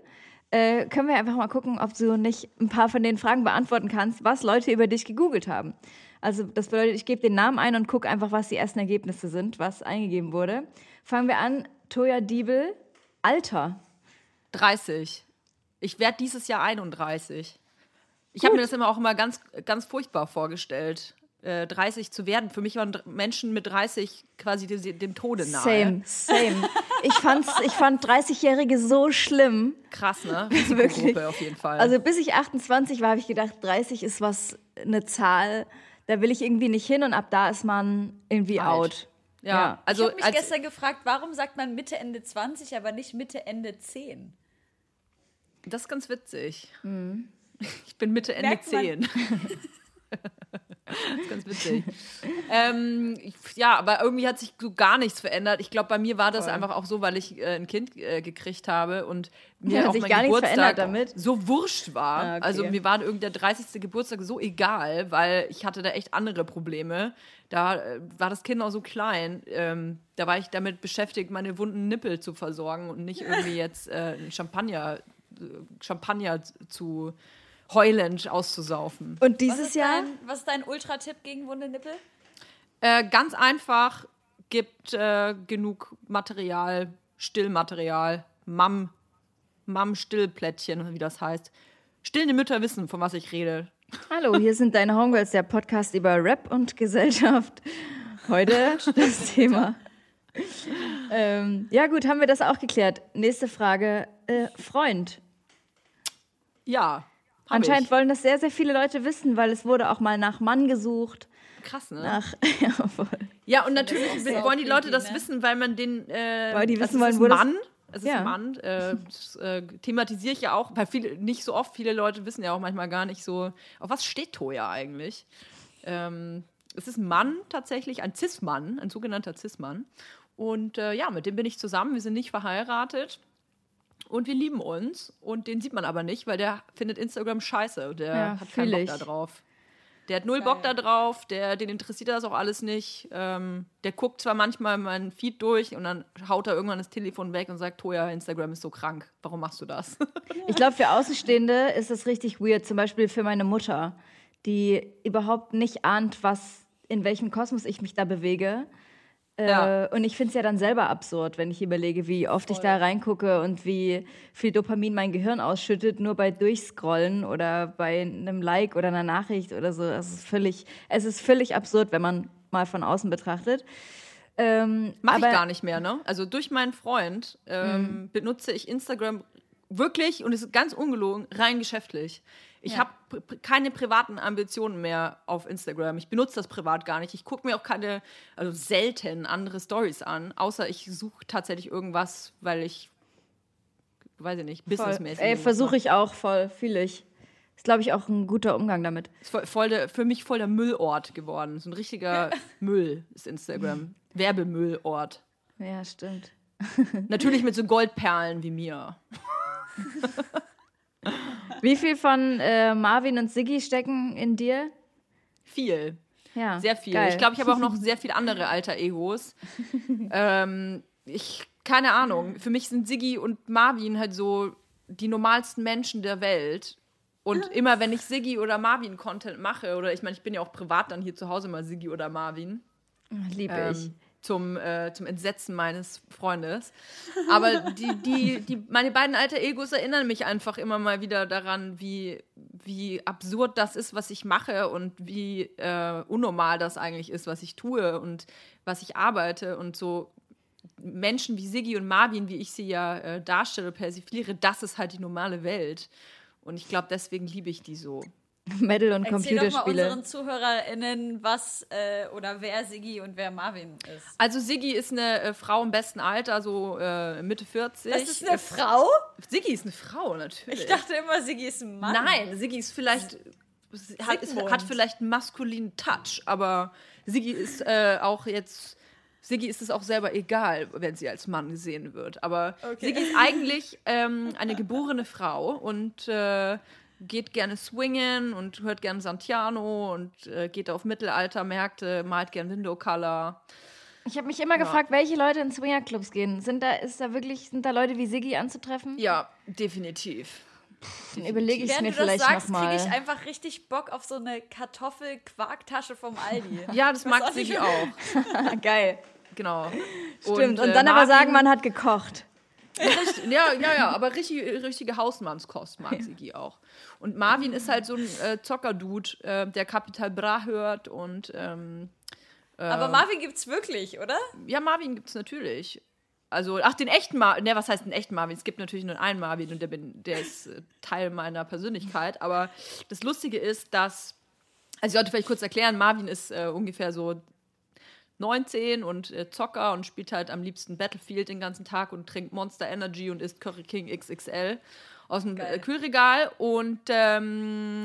äh, können wir einfach mal gucken, ob du nicht ein paar von den Fragen beantworten kannst, was Leute über dich gegoogelt haben. Also das bedeutet, ich gebe den Namen ein und gucke einfach, was die ersten Ergebnisse sind, was eingegeben wurde. Fangen wir an. Toya Diebel, Alter. 30. Ich werde dieses Jahr 31. Ich habe mir das immer auch immer ganz, ganz furchtbar vorgestellt, äh, 30 zu werden. Für mich waren Menschen mit 30 quasi dem, dem Tode nahe. Same, same. Ich, fand's, ich fand 30-Jährige so schlimm. Krass, ne? Wirklich. Auf jeden Fall. Also bis ich 28 war, habe ich gedacht, 30 ist was, eine Zahl, da will ich irgendwie nicht hin und ab da ist man irgendwie Alt. out. Ja, also ich habe mich als, gestern gefragt, warum sagt man Mitte, Ende 20, aber nicht Mitte, Ende 10? das ist ganz witzig. Ich bin Mitte, Ende Merkt man. 10. das ist ganz witzig. ähm, ich, ja, aber irgendwie hat sich so gar nichts verändert. Ich glaube, bei mir war das einfach auch so, weil ich äh, ein Kind äh, gekriegt habe und mir Ja, auch mein Geburtstag so wurscht war. Ah, okay. Also mir war irgendwie der 30. Geburtstag so egal, weil ich hatte da echt andere Probleme. Da äh, war das Kind auch so klein. Ähm, da war ich damit beschäftigt, meine wunden Nippel zu versorgen und nicht irgendwie jetzt äh, Champagner, äh, Champagner zu heulend auszusaufen. Und Was dieses ist Jahr, dein, was ist dein Ultra-Tipp gegen wunde Nippel? Äh, ganz einfach, gibt äh, genug Material, Stillmaterial, Mam, Mam-Stillplättchen, wie das heißt. Stillende Mütter wissen, von was ich rede. hallo, hier sind deine Homegirls, der Podcast über Rap und Gesellschaft. Heute das Thema. Ähm, ja gut, haben wir das auch geklärt. Nächste Frage, äh, Freund. Ja, hab Anscheinend ich. wollen das sehr, sehr viele Leute wissen, weil es wurde auch mal nach Mann gesucht. Krass, ne? Nach, ja, voll. Ja, und natürlich wollen die Leute das ne? wissen, weil man den. Äh, Weil die also wissen wollen, es wo ist das- ein Mann. Es ist Ja. ein Mann. Äh, das äh, thematisiere ich ja auch, weil viele, nicht so oft, viele Leute wissen ja auch manchmal gar nicht so, auf was steht Toya eigentlich? Ähm, es ist ein Mann tatsächlich, ein Cis-Mann, ein sogenannter Cis-Mann. Und äh, ja, mit dem bin ich zusammen. Wir sind nicht verheiratet. Und wir lieben uns. Und den sieht man aber nicht, weil der findet Instagram scheiße. Der Ja, hat keinen Bock ich. da drauf. Der hat null Bock da drauf, der, den interessiert das auch alles nicht. Ähm, der guckt zwar manchmal meinen Feed durch und dann haut er irgendwann das Telefon weg und sagt, Toja, Instagram ist so krank. Warum machst du das? Ich glaube, für Außenstehende ist das richtig weird. Zum Beispiel für meine Mutter, die überhaupt nicht ahnt, was, in welchem Kosmos ich mich da bewege. Ja. Äh, und ich finde es ja dann selber absurd, wenn ich überlege, wie oft ich da reingucke und wie viel Dopamin mein Gehirn ausschüttet, nur bei Durchscrollen oder bei einem Like oder einer Nachricht oder so. Es ist völlig, es ist völlig absurd, wenn man mal von außen betrachtet. Ähm, Mache ich gar nicht mehr, ne? Also durch meinen Freund ähm, benutze ich Instagram wirklich, und es ist ganz ungelogen, rein geschäftlich. Ich habe pr- keine privaten Ambitionen mehr auf Instagram. Ich benutze das privat gar nicht. Ich gucke mir auch keine, also selten andere Stories an, außer ich suche tatsächlich irgendwas, weil ich, weiß ich nicht, businessmäßig. Ey, versuche ich auch voll, fühle ich. Ist, glaube ich, auch ein guter Umgang damit. Ist voll, voll der, für mich voll der Müllort geworden. So ein richtiger Müll ist Instagram. Werbemüllort. Ja, stimmt. Natürlich mit so Goldperlen wie mir. Wie viel von äh, Marvin und Siggi stecken in dir? Viel. Ja, Sehr viel. Geil. Ich glaube, ich habe auch noch sehr viele andere alter Egos. ähm, ich, keine Ahnung. Für mich sind Siggi und Marvin halt so die normalsten Menschen der Welt. Und immer wenn ich Siggi oder Marvin Content mache, oder ich meine, ich bin ja auch privat dann hier zu Hause mal Siggi oder Marvin, liebe ich. Zum, äh, zum Entsetzen meines Freundes. Aber die, die, die, meine beiden alter Egos erinnern mich einfach immer mal wieder daran, wie, wie absurd das ist, was ich mache und wie äh, unnormal das eigentlich ist, was ich tue und was ich arbeite und so. Menschen wie Siggi und Marvin, wie ich sie ja äh, darstelle, persifliere, das ist halt die normale Welt. Und ich glaube, deswegen liebe ich die so. Metal und Erzähl doch mal Computerspiele. unseren ZuhörerInnen, was äh, oder wer Siggi und wer Marvin ist. Also Siggi ist eine äh, Frau im besten Alter, so äh, Mitte 40. Das ist eine Frau? Siggi ist eine Frau, natürlich. Ich dachte immer, Siggi ist ein Mann. Nein, Siggi ist vielleicht. Hat, ist, hat vielleicht einen maskulinen Touch, aber Siggi ist äh, auch jetzt. Siggi ist es auch selber egal, wenn sie als Mann gesehen wird. Aber Okay. Siggi ist eigentlich ähm, eine geborene Frau und äh, geht gerne swingen und hört gerne Santiano und äh, geht auf Mittelaltermärkte, malt gern Window Color. Ich habe mich immer gefragt, welche Leute in Swingerclubs gehen. Sind da, ist da wirklich, sind da Leute wie Siggi anzutreffen? Ja, definitiv. Dann überlege ich es Während mir du das vielleicht sagst, kriege nochmal. ich einfach richtig Bock auf so eine Kartoffel-Quarktasche vom Aldi. Ja, das mag Siggi auch. Geil. Genau. Stimmt. Und, äh, dann aber Marvin- sagen, man hat gekocht. Richtig, ja, ja, ja, aber richtig, richtige Hausmannskost mag Sigi auch. Und Marvin ist halt so ein äh, Zocker-Dude, äh, der Capital Bra hört und ähm, Aber Marvin gibt's wirklich, oder? ja, Marvin gibt's natürlich. Also, ach, den echten Marvin, ne, was heißt den echten Marvin? Es gibt natürlich nur einen Marvin und der, bin, der ist äh, Teil meiner Persönlichkeit. Aber das Lustige ist, dass, also ich sollte vielleicht kurz erklären, Marvin ist äh, ungefähr so 19 und äh, Zocker und spielt halt am liebsten Battlefield den ganzen Tag und trinkt Monster Energy und isst Curry King XXL aus dem äh, Kühlregal. Und ähm,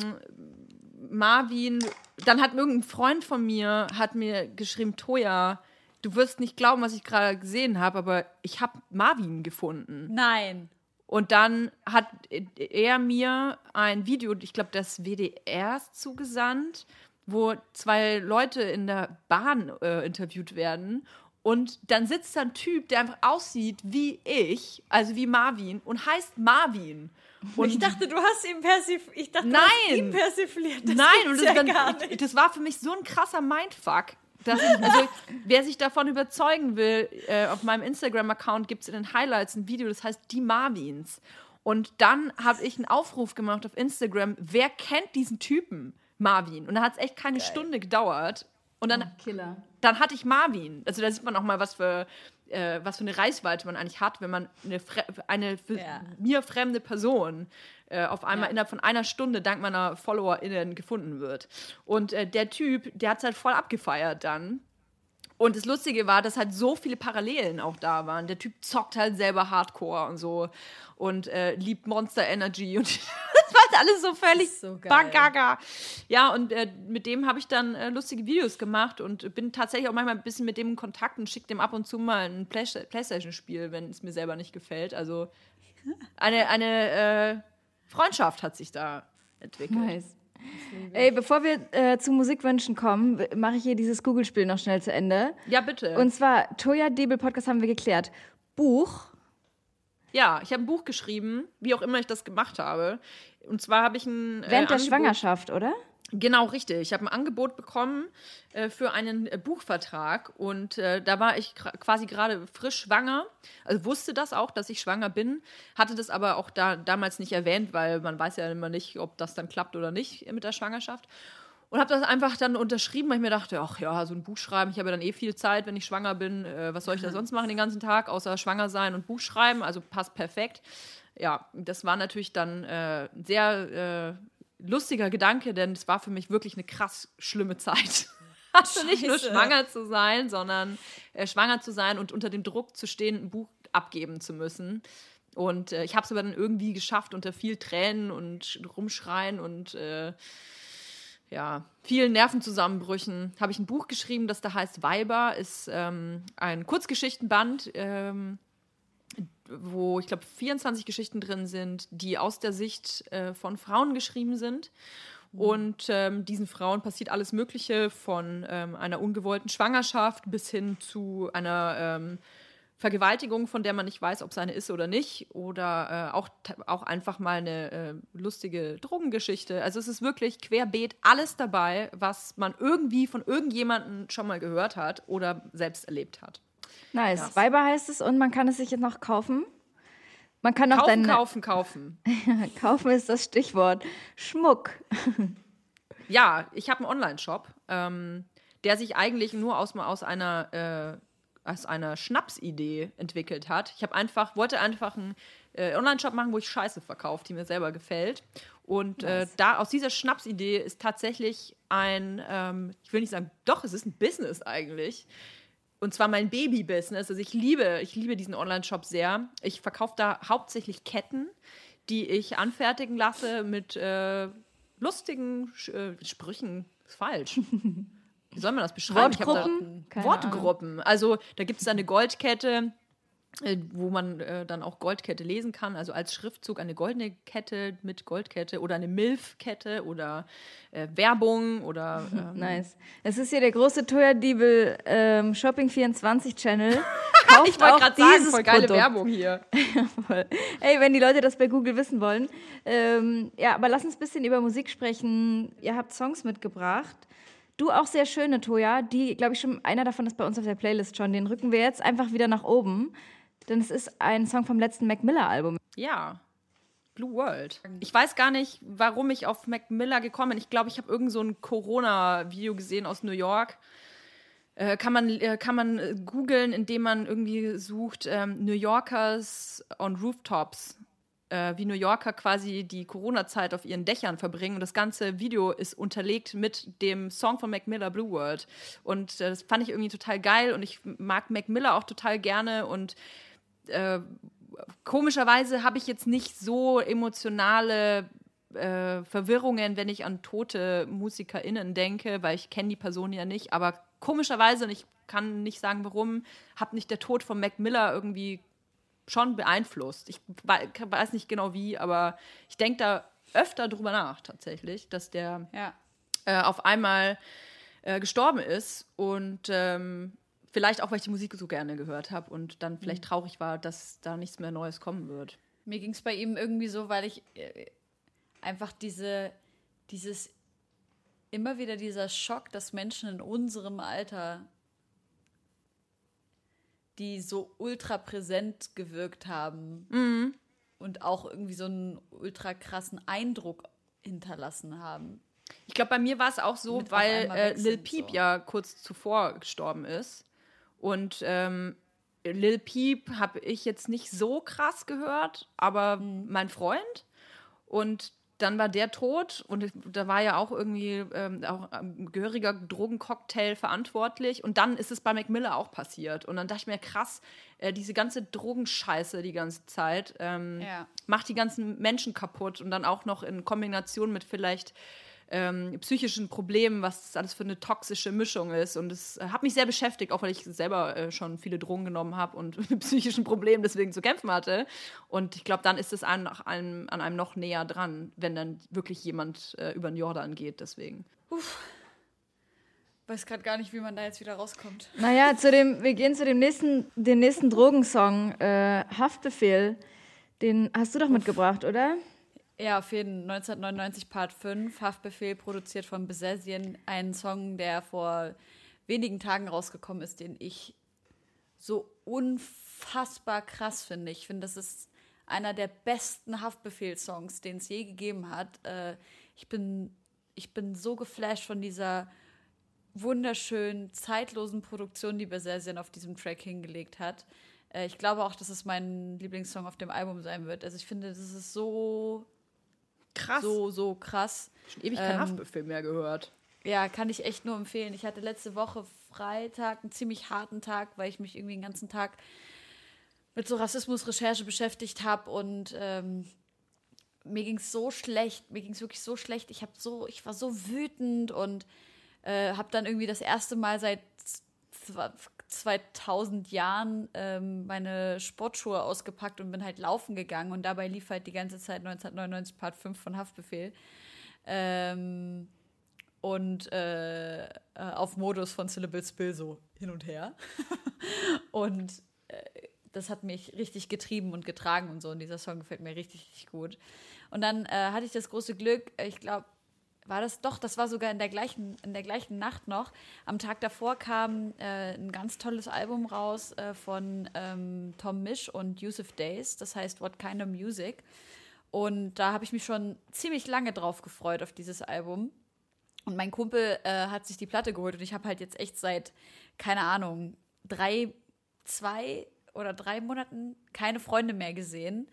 Marvin, dann hat irgendein Freund von mir, hat mir geschrieben, Toja, du wirst nicht glauben, was ich gerade gesehen habe, aber ich habe Marvin gefunden. Nein. Und dann hat er mir ein Video, ich glaube, das WDRs zugesandt, wo zwei Leute in der Bahn äh, interviewt werden. Und dann sitzt da ein Typ, der einfach aussieht wie ich, also wie Marvin, und heißt Marvin. Und ich dachte, du hast ihn persifliert. Ich dachte, Nein. du hast ihn persifliert. Das Nein, und ja das, gar dann, nicht. das war für mich so ein krasser Mindfuck. Dass ich, also, wer sich davon überzeugen will, äh, auf meinem Instagram-Account gibt es in den Highlights ein Video, das heißt Die Marvins. Und dann habe ich einen Aufruf gemacht auf Instagram, wer kennt diesen Typen, Marvin? Und da hat es echt keine Stunde gedauert. Und dann, Killer. dann hatte ich Marvin. Also da sieht man auch mal, was für, äh, was für eine Reichweite man eigentlich hat, wenn man eine, fre eine für Ja. mir fremde Person äh, auf einmal Ja. innerhalb von einer Stunde dank meiner FollowerInnen gefunden wird. Und äh, der Typ, der hat es halt voll abgefeiert dann. Und das Lustige war, dass halt so viele Parallelen auch da waren. Der Typ zockt halt selber Hardcore und so und äh, liebt Monster Energy und das war halt alles so völlig so bagaga. Ja, und äh, mit dem habe ich dann äh, lustige Videos gemacht und bin tatsächlich auch manchmal ein bisschen mit dem in Kontakt und schicke dem ab und zu mal ein Play Playstation-Spiel, wenn es mir selber nicht gefällt. Also eine, eine äh, Freundschaft hat sich da entwickelt. Nice. Ey, bevor wir äh, zu Musikwünschen kommen, mache ich hier dieses Google-Spiel noch schnell zu Ende. Ja, bitte. Und zwar, Toya Debel Podcast haben wir geklärt. Buch. ja, ich habe ein Buch geschrieben, wie auch immer ich das gemacht habe. Und zwar habe ich ein. äh, Während der Angebot- Schwangerschaft, oder? Genau, richtig. Ich habe ein Angebot bekommen äh, für einen äh, Buchvertrag und äh, da war ich quasi gerade frisch schwanger. Also wusste das auch, dass ich schwanger bin, hatte das aber auch da damals nicht erwähnt, weil man weiß ja immer nicht, ob das dann klappt oder nicht mit der Schwangerschaft. Und habe das einfach dann unterschrieben, weil ich mir dachte, ach ja, so ein Buch schreiben, ich habe ja dann eh viel Zeit, wenn ich schwanger bin. Äh, was soll ich da sonst machen den ganzen Tag, außer schwanger sein und Buch schreiben? Also passt perfekt. Ja, das war natürlich dann äh, sehr äh, lustiger Gedanke, denn es war für mich wirklich eine krass schlimme Zeit. Also nicht nur schwanger zu sein, sondern äh, schwanger zu sein und unter dem Druck zu stehen, ein Buch abgeben zu müssen. Und äh, ich habe es aber dann irgendwie geschafft, unter viel Tränen und Rumschreien und äh, ja, vielen Nervenzusammenbrüchen habe ich ein Buch geschrieben, das da heißt Weiber, ist ähm, ein Kurzgeschichtenband, ähm, wo ich glaube 24 Geschichten drin sind, die aus der Sicht äh, von Frauen geschrieben sind. Und ähm, diesen Frauen passiert alles Mögliche von ähm, einer ungewollten Schwangerschaft bis hin zu einer ähm, Vergewaltigung, von der man nicht weiß, ob es eine ist oder nicht. Oder äh, auch, auch einfach mal eine äh, lustige Drogengeschichte. Also es ist wirklich querbeet alles dabei, was man irgendwie von irgendjemandem schon mal gehört hat oder selbst erlebt hat. Nice. Ja. Weiber heißt es und man kann es sich jetzt noch kaufen. Man kann auch Kaufen, deine. kaufen, kaufen. Kaufen ist das Stichwort. Schmuck. Ja, ich habe einen Online-Shop, ähm, der sich eigentlich nur aus, aus einer äh, aus einer Schnapsidee entwickelt hat. Ich habe einfach wollte einfach einen äh, Online-Shop machen, wo ich Scheiße verkaufe, die mir selber gefällt. Und äh, da aus dieser Schnapsidee ist tatsächlich ein, ähm, ich will nicht sagen, doch, es ist ein Business eigentlich. Und zwar mein Baby-Business. Also ich liebe, ich liebe diesen Online-Shop sehr. Ich verkaufe da hauptsächlich Ketten, die ich anfertigen lasse mit äh, lustigen Sch äh, Sprüchen. Ist falsch. Wie soll man das beschreiben? Ich hab da- Wortgruppen? Wortgruppen. Also da gibt es eine Goldkette, wo man äh, dann auch Goldkette lesen kann. Also als Schriftzug eine goldene Kette mit Goldkette oder eine Milfkette oder äh, Werbung oder ähm, Nice. Es ist hier der große Toya Diebel ähm, Shopping 24 Channel. Kauft ich wollte gerade sagen, voll geile Produkt. Werbung hier. Voll. Ey, wenn die Leute das bei Google wissen wollen. Ähm, ja, aber lass uns ein bisschen über Musik sprechen. Ihr habt Songs mitgebracht. Du auch sehr schöne, Toja. Die, glaube ich, schon einer davon ist bei uns auf der Playlist schon. Den rücken wir jetzt einfach wieder nach oben. Denn es ist ein Song vom letzten Mac Miller-Album. Ja. Blue World. Ich weiß gar nicht, warum ich auf Mac Miller gekommen bin. Ich glaube, ich habe irgend so ein Corona-Video gesehen aus New York. Äh, kann man, äh, man äh, googeln, indem man irgendwie sucht ähm, New Yorkers on Rooftops. Äh, wie New Yorker quasi die Corona-Zeit auf ihren Dächern verbringen. Und das ganze Video ist unterlegt mit dem Song von Mac Miller, Blue World. Und äh, das fand ich irgendwie total geil. Und ich mag Mac Miller auch total gerne. Und äh, komischerweise habe ich jetzt nicht so emotionale äh, Verwirrungen, wenn ich an tote MusikerInnen denke, weil ich kenne die Person ja nicht. Aber komischerweise, und ich kann nicht sagen warum, hat mich der Tod von Mac Miller irgendwie schon beeinflusst. Ich wei- weiß nicht genau wie, aber ich denke da öfter drüber nach tatsächlich, dass der Ja. äh, auf einmal äh, gestorben ist und ähm, vielleicht auch, weil ich die Musik so gerne gehört habe und dann vielleicht traurig war, dass da nichts mehr Neues kommen wird. Mir ging es bei ihm irgendwie so, weil ich äh, einfach diese, dieses, immer wieder dieser Schock, dass Menschen in unserem Alter, die so ultra präsent gewirkt haben und auch irgendwie so einen ultra krassen Eindruck hinterlassen haben. Ich glaube, bei mir war es auch so, Mit weil äh, Lil Peep so. ja kurz zuvor gestorben ist. Und ähm, Lil Peep habe ich jetzt nicht so krass gehört, aber Mhm. mein Freund. Und dann war der tot und da war ja auch irgendwie ähm, auch ein gehöriger Drogencocktail verantwortlich. Und dann ist es bei Mac Miller auch passiert. Und dann dachte ich mir, krass, äh, diese ganze Drogenscheiße die ganze Zeit ähm, Ja. macht die ganzen Menschen kaputt und dann auch noch in Kombination mit vielleicht ähm, psychischen Problemen, was das alles für eine toxische Mischung ist. Und es äh, hat mich sehr beschäftigt, auch weil ich selber äh, schon viele Drogen genommen habe und mit psychischen Problemen deswegen zu kämpfen hatte. Und ich glaube, dann ist es an, einem, an einem noch näher dran, wenn dann wirklich jemand äh, über den Jordan geht. Deswegen. Uff. Weiß gerade gar nicht, wie man da jetzt wieder rauskommt. Naja, zu dem, wir gehen zu dem nächsten, den nächsten Drogensong, äh, Haftbefehl. Den hast du doch mitgebracht, oder? Ja, auf jeden 1999 Part 5, Haftbefehl, produziert von Besesien. Ein Song, der vor wenigen Tagen rausgekommen ist, den ich so unfassbar krass finde. Ich finde, das ist einer der besten Haftbefehl-Songs, den es je gegeben hat. Äh, ich, bin, ich bin so geflasht von dieser wunderschönen, zeitlosen Produktion, die Besesien auf diesem Track hingelegt hat. Äh, ich glaube auch, dass es mein Lieblingssong auf dem Album sein wird. Also ich finde, das ist so krass. So, so krass. Schon ewig kein ähm, Haftbefehl mehr gehört. Ja, kann ich echt nur empfehlen. Ich hatte letzte Woche Freitag einen ziemlich harten Tag, weil ich mich irgendwie den ganzen Tag mit so Rassismusrecherche beschäftigt habe und ähm, mir ging es so schlecht, mir ging es wirklich so schlecht. Ich habe so, ich war so wütend und äh, habe dann irgendwie das erste Mal seit 2000 Jahren ähm, meine Sportschuhe ausgepackt und bin halt laufen gegangen und dabei lief halt die ganze Zeit 1999 Part 5 von Haftbefehl. Ähm, und äh, äh, auf Modus von Syllable Spill so hin und her. und äh, das hat mich richtig getrieben und getragen und so. Und dieser Song gefällt mir richtig, richtig gut. Und dann äh, hatte ich das große Glück, ich glaube, war das doch, das war sogar in der gleichen, in der gleichen Nacht noch. Am Tag davor kam äh, ein ganz tolles Album raus äh, von ähm, Tom Misch und Yusuf Days, das heißt What Kind of Music. Und da habe ich mich schon ziemlich lange drauf gefreut, auf dieses Album. Und mein Kumpel äh, hat sich die Platte geholt und ich habe halt jetzt echt seit, keine Ahnung, drei, zwei oder drei Monaten keine Freunde mehr gesehen,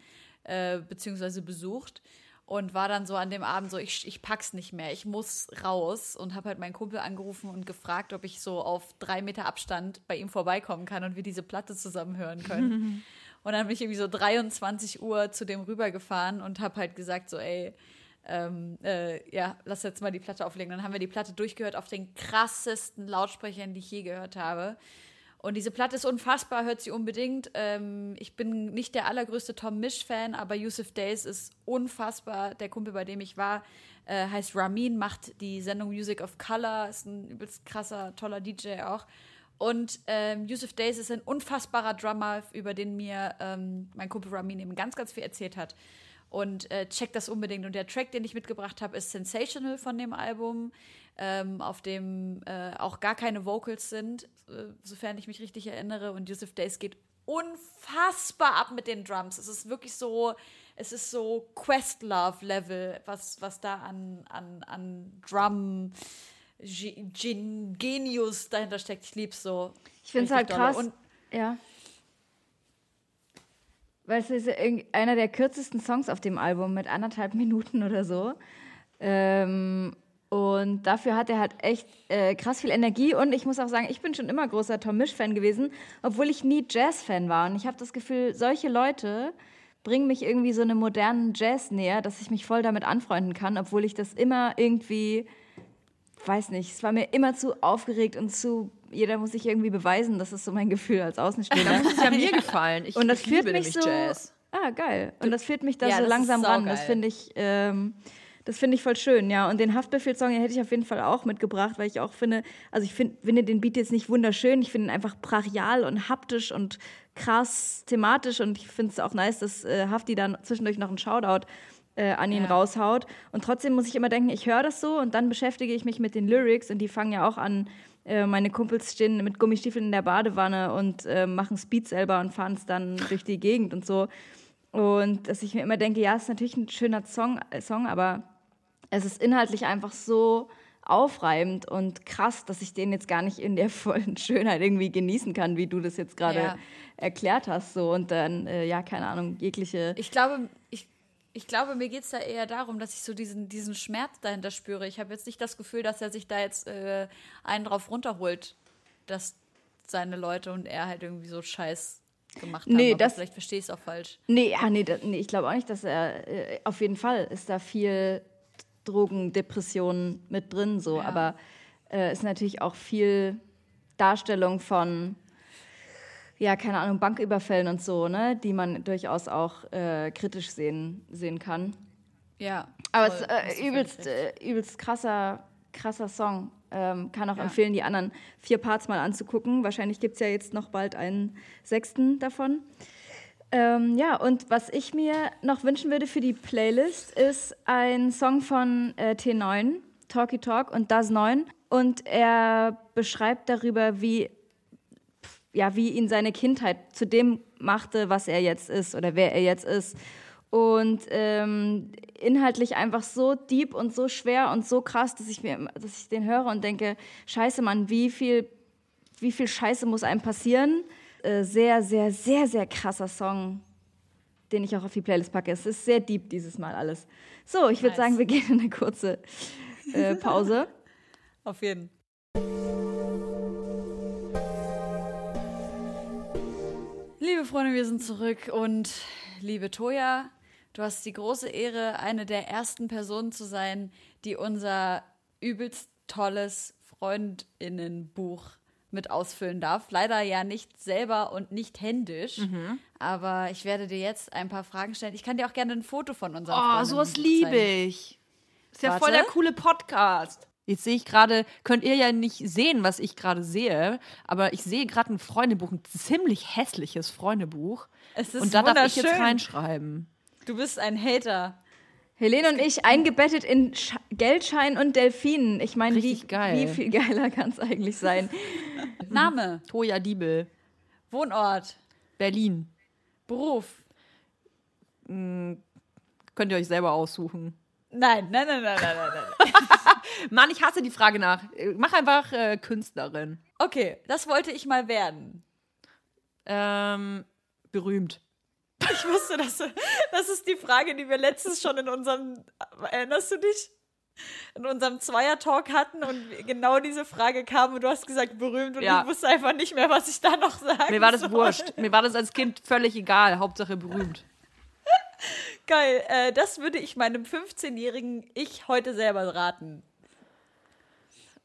äh, beziehungsweise besucht und war dann so an dem Abend so, ich, ich pack's nicht mehr, ich muss raus und habe halt meinen Kumpel angerufen und gefragt, ob ich so auf drei Meter Abstand bei ihm vorbeikommen kann und wir diese Platte zusammen hören können. und dann bin ich irgendwie so 23 Uhr zu dem rübergefahren und habe halt gesagt so, ey, ähm, äh, ja, lass jetzt mal die Platte auflegen. Dann haben wir die Platte durchgehört auf den krassesten Lautsprechern, die ich je gehört habe. Und diese Platte ist unfassbar, hört sie unbedingt. Ähm, ich bin nicht der allergrößte Tom Misch-Fan, aber Yusuf Days ist unfassbar. Der Kumpel, bei dem ich war, äh, heißt Ramin, macht die Sendung Music of Color, ist ein übelst krasser, toller DJ auch. Und ähm, Yusuf Days ist ein unfassbarer Drummer, über den mir ähm, mein Kumpel Ramin eben ganz, ganz viel erzählt hat. Und äh, checkt das unbedingt. Und der Track, den ich mitgebracht habe, ist Sensational von dem Album ähm, auf dem äh, auch gar keine Vocals sind, äh, sofern ich mich richtig erinnere. Und Yusuf Days geht unfassbar ab mit den Drums. Es ist wirklich so, es ist so Questlove-Level, was, was da an, an, an Drum Genius dahinter steckt. Ich lieb's so. Ich finde es halt krass. Und, ja. Weil es ist einer der kürzesten Songs auf dem Album mit anderthalb Minuten oder so. Ähm, und dafür hat er halt echt äh, krass viel Energie. Und ich muss auch sagen, ich bin schon immer großer Tom Misch-Fan gewesen, obwohl ich nie Jazz-Fan war. Und ich habe das Gefühl, solche Leute bringen mich irgendwie so einem modernen Jazz näher, dass ich mich voll damit anfreunden kann, obwohl ich das immer irgendwie, weiß nicht, es war mir immer zu aufgeregt und zu, jeder muss sich irgendwie beweisen. Das ist so mein Gefühl als Außenstehender. Das ist ja mir gefallen. Ich, und das ich führt mich so, Jazz. Ah, geil. Und das führt mich da ja, so langsam ran. Das finde ich. Ähm, das finde ich voll schön, ja. Und den Haftbefehl-Song hätte ich auf jeden Fall auch mitgebracht, weil ich auch finde, also ich find, finde den Beat jetzt nicht wunderschön, ich finde ihn einfach brachial und haptisch und krass thematisch und ich finde es auch nice, dass äh, Hafti dann zwischendurch noch einen Shoutout äh, an ihn ja. raushaut. Und trotzdem muss ich immer denken, ich höre das so und dann beschäftige ich mich mit den Lyrics und die fangen ja auch an, äh, meine Kumpels stehen mit Gummistiefeln in der Badewanne und äh, machen Speed selber und fahren es dann durch die Gegend und so. Und dass ich mir immer denke, ja, ist natürlich ein schöner Song, äh, Song aber es ist inhaltlich einfach so aufreibend und krass, dass ich den jetzt gar nicht in der vollen Schönheit irgendwie genießen kann, wie du das jetzt gerade ja. erklärt hast. So und dann, äh, ja, keine Ahnung, jegliche. Ich glaube, ich, glaube, mir geht es da eher darum, dass ich so diesen, diesen Schmerz dahinter spüre. Ich habe jetzt nicht das Gefühl, dass er sich da jetzt äh, einen drauf runterholt, dass seine Leute und er halt irgendwie so Scheiß gemacht haben. Nee, das, vielleicht verstehe ich es auch falsch. Nee, ja, nee, da, nee ich glaube auch nicht, dass er, äh, auf jeden Fall ist da viel Drogen, Depressionen mit drin, so. Aber äh, ist natürlich auch viel Darstellung von, ja, keine Ahnung, Banküberfällen und so, ne, die man durchaus auch äh, kritisch sehen, sehen kann. Ja. Aber voll. es äh, übelst, äh, übelst krasser, krasser Song. Ähm, kann auch Ja. empfehlen, die anderen vier Parts mal anzugucken. Wahrscheinlich gibt es ja jetzt noch bald einen sechsten davon. Ähm, ja, und was ich mir noch wünschen würde für die Playlist, ist ein Song von äh, T9, Talky Talk und Das 9. Und er beschreibt darüber, wie, ja, wie ihn seine Kindheit zu dem machte, was er jetzt ist oder wer er jetzt ist. Und ähm, inhaltlich einfach so deep und so schwer und so krass, dass ich mir, dass ich den höre und denke, scheiße, Mann, wie viel, wie viel Scheiße muss einem passieren? Äh, sehr, sehr, sehr, sehr krasser Song, den ich auch auf die Playlist packe. Es ist sehr deep dieses Mal alles. So, ich würde Nice. sagen, wir gehen in eine kurze äh, Pause. Auf jeden. Liebe Freunde, wir sind zurück und liebe Toja, du hast die große Ehre, eine der ersten Personen zu sein, die unser übelst tolles Freundinnenbuch mit ausfüllen darf. Leider ja nicht selber und nicht händisch, aber ich werde dir jetzt ein paar Fragen stellen. Ich kann dir auch gerne ein Foto von unserem Oh, sowas liebe ich. Ist ja Warte. voll der coole Podcast. Jetzt sehe ich gerade, könnt ihr ja nicht sehen, was ich gerade sehe, aber ich sehe gerade ein Freundebuch, ein ziemlich hässliches Freundebuch. Es ist Und da darf ich jetzt reinschreiben. Du bist ein Hater. Helene und ich eingebettet in Sch Geldschein und Delfinen. Ich meine, wie, Richtig geil. wie viel geiler kann es eigentlich sein? Name, Toja Diebel, Wohnort, Berlin. Beruf. Könnt ihr euch selber aussuchen. Nein, nein, nein, nein, nein, nein, nein. Mann, ich hasse die Frage nach. Äh, Mach einfach äh, Künstlerin. Okay, das wollte ich mal werden. Ähm, berühmt. Ich wusste, dass das ist die Frage, die wir letztens schon in unserem, erinnerst du dich? In unserem Zweier-Talk hatten und genau diese Frage kam und du hast gesagt berühmt und Ja. ich wusste einfach nicht mehr, was ich da noch sagen Mir war das soll. wurscht. Mir war das als Kind völlig egal. Hauptsache berühmt. Geil, äh, das würde ich meinem 15-jährigen Ich heute selber raten.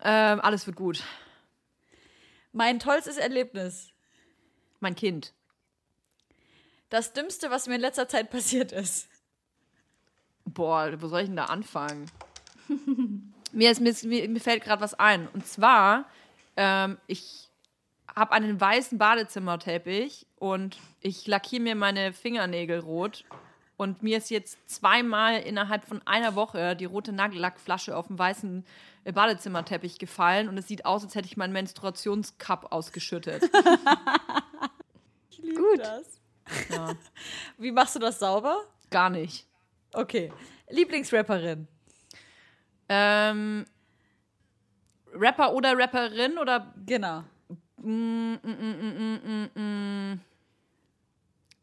Ähm, alles wird gut. Mein tollstes Erlebnis. Mein Kind. Das Dümmste, was mir in letzter Zeit passiert ist. Boah, wo soll ich denn da anfangen? mir, ist, mir, mir, fällt gerade was ein. Und zwar, ähm, ich habe einen weißen Badezimmerteppich und ich lackiere mir meine Fingernägel rot. Und mir ist jetzt zweimal innerhalb von einer Woche die rote Nagellackflasche auf dem weißen Badezimmerteppich gefallen. Und es sieht aus, als hätte ich meinen Menstruationscup ausgeschüttet. Gut. Das. Ja, Wie machst du das sauber? gar nicht. Okay. Lieblingsrapperin. Ähm, Rapper oder Rapperin oder Genau. Mm, mm, mm, mm, mm, mm, mm.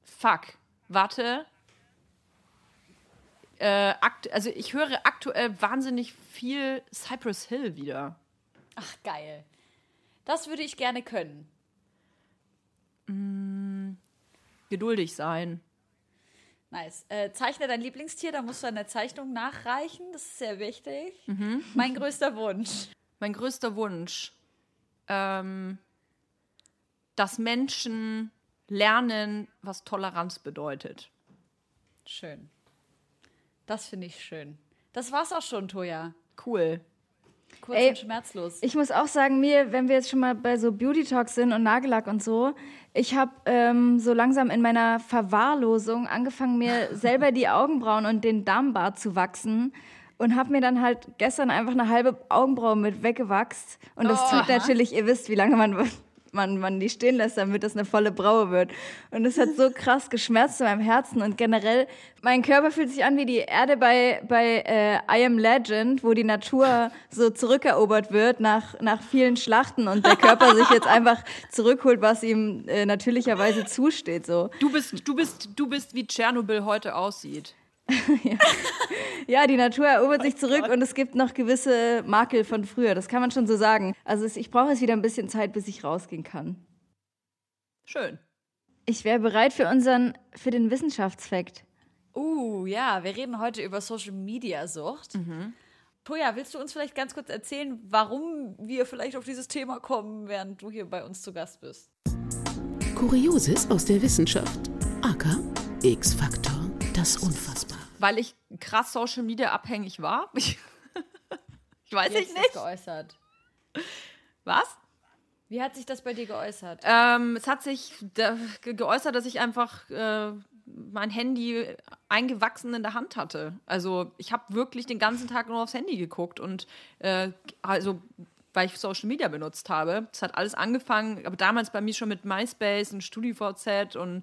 Fuck. Warte. Äh, also ich höre aktuell wahnsinnig viel Cypress Hill wieder. Ach, geil. Das würde ich gerne können. Geduldig sein. Nice. Äh, zeichne dein Lieblingstier, da musst du eine Zeichnung nachreichen. Das ist sehr wichtig. Mein größter Wunsch. Mein größter Wunsch, ähm, dass Menschen lernen, was Toleranz bedeutet. Schön. Das finde ich schön. Das war's auch schon, Toja. Cool. Kurz Ey, und schmerzlos. Ich muss auch sagen, mir, wenn wir jetzt schon mal bei so Beauty Talks sind und Nagellack und so, ich habe ähm, so langsam in meiner Verwahrlosung angefangen, mir selber die Augenbrauen und den Darmbart zu wachsen und habe mir dann halt gestern einfach eine halbe Augenbraue mit weggewachst. Und das tut natürlich, ihr wisst, wie lange man, man, man die stehen lässt, damit das eine volle Braue wird. Und es hat so krass geschmerzt in meinem Herzen und generell, mein Körper fühlt sich an wie die Erde bei, bei äh, I Am Legend, wo die Natur so zurückerobert wird nach, nach vielen Schlachten und der Körper sich jetzt einfach zurückholt, was ihm äh, natürlicherweise zusteht. So. Du bist, du bist, du bist wie Tschernobyl heute aussieht. Ja, die Natur erobert sich zurück und es gibt noch gewisse Makel von früher, das kann man schon so sagen. Also ich brauche jetzt wieder ein bisschen Zeit, bis ich rausgehen kann. Schön. Ich wäre bereit für unseren, für den Wissenschaftsfakt. Uh, ja, wir reden heute über Social Media Sucht. Toja, willst du uns vielleicht ganz kurz erzählen, warum wir vielleicht auf dieses Thema kommen, während du hier bei uns zu Gast bist? Kurioses aus der Wissenschaft. AK X-Faktor. Das Unfassbare. Weil ich krass Social Media abhängig war. Ich, ich weiß Wie hat ich sich das nicht. geäußert? Was? Wie hat sich das bei dir geäußert? Ähm, es hat sich ge geäußert, dass ich einfach äh, mein Handy eingewachsen in der Hand hatte. Also ich habe wirklich den ganzen Tag nur aufs Handy geguckt und äh, also weil ich Social Media benutzt habe. Es hat alles angefangen, aber damals bei mir schon mit MySpace und StudiVZ und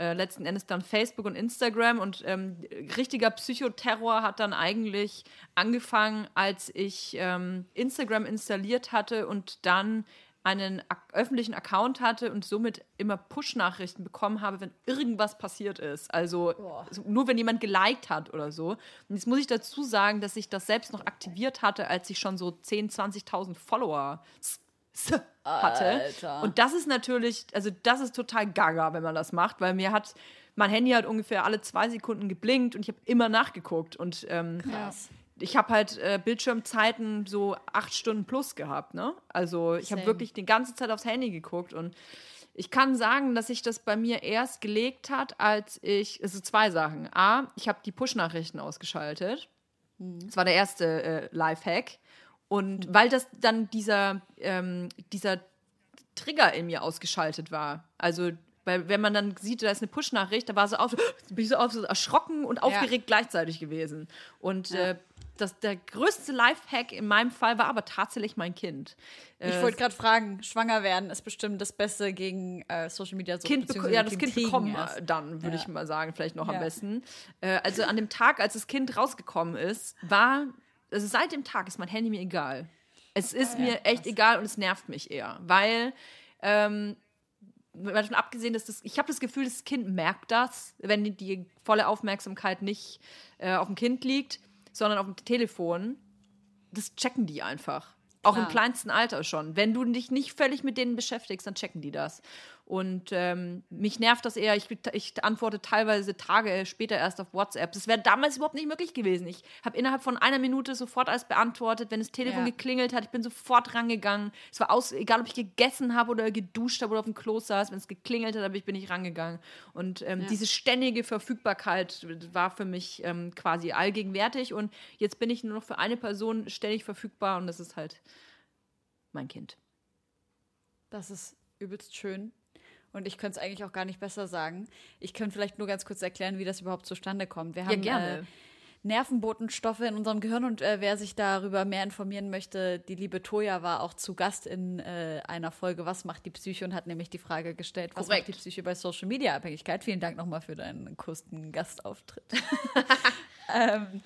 äh, letzten Endes dann Facebook und Instagram und ähm, richtiger Psychoterror hat dann eigentlich angefangen, als ich ähm, Instagram installiert hatte und dann einen öffentlichen Account hatte und somit immer Push-Nachrichten bekommen habe, wenn irgendwas passiert ist. Also so, nur wenn jemand geliked hat oder so. Und jetzt muss ich dazu sagen, dass ich das selbst noch aktiviert hatte, als ich schon so 10.000, 20.000 Follower hatte. Alter. Und das ist natürlich, also das ist total gaga, wenn man das macht, weil mir hat, mein Handy hat ungefähr alle zwei Sekunden geblinkt und ich habe immer nachgeguckt. Und ähm, Krass. ich habe halt äh, Bildschirmzeiten so acht Stunden plus gehabt, ne? Also ich habe wirklich die ganze Zeit aufs Handy geguckt und ich kann sagen, dass sich das bei mir erst gelegt hat, als ich, also zwei Sachen. A, ich habe die Push-Nachrichten ausgeschaltet. Das war der erste äh, Lifehack. Und weil das dann dieser, ähm, dieser Trigger in mir ausgeschaltet war. Also, weil wenn man dann sieht, da ist eine Push-Nachricht, da war so auf, bin ich so, auf, so erschrocken und aufgeregt gleichzeitig gewesen. Und äh, das, der größte Lifehack in meinem Fall war aber tatsächlich mein Kind. Ich Äh, wollte gerade fragen, schwanger werden ist bestimmt das Beste gegen äh, Social Media. So, kind ja, das Kind bekommen äh, dann, würde Ja. ich mal sagen, vielleicht noch Ja. am besten. Äh, also an dem Tag, als das Kind rausgekommen ist, war, also seit dem Tag ist mein Handy mir egal. Es ist mir echt egal und es nervt mich eher, weil ähm, davon abgesehen, dass das, ich habe das Gefühl, das Kind merkt das, wenn die, die volle Aufmerksamkeit nicht äh, auf dem Kind liegt, sondern auf dem Telefon. Das checken die einfach. Auch im Klar. kleinsten Alter schon. Wenn du dich nicht völlig mit denen beschäftigst, dann checken die das. Und ähm, mich nervt das eher. Ich, ich antworte teilweise Tage später erst auf WhatsApp. Das wäre damals überhaupt nicht möglich gewesen. Ich habe innerhalb von einer Minute sofort alles beantwortet. Wenn das Telefon Ja. geklingelt hat, ich bin sofort rangegangen. Es war aus, egal ob ich gegessen habe oder geduscht habe oder auf dem Klo saß. Wenn es geklingelt hat, bin ich rangegangen. Und ähm, diese ständige Verfügbarkeit war für mich ähm, quasi allgegenwärtig. Und jetzt bin ich nur noch für eine Person ständig verfügbar und das ist halt mein Kind. Das ist übelst schön. Und ich könnte es eigentlich auch gar nicht besser sagen. Ich könnte vielleicht nur ganz kurz erklären, wie das überhaupt zustande kommt. Wir haben gerne. Äh, Nervenbotenstoffe in unserem Gehirn und äh, wer sich darüber mehr informieren möchte, die liebe Toja war auch zu Gast in äh, einer Folge Was macht die Psyche und hat nämlich die Frage gestellt, was Korrekt. macht die Psyche bei Social Media Abhängigkeit? Vielen Dank nochmal für deinen kurzen Gastauftritt. ähm,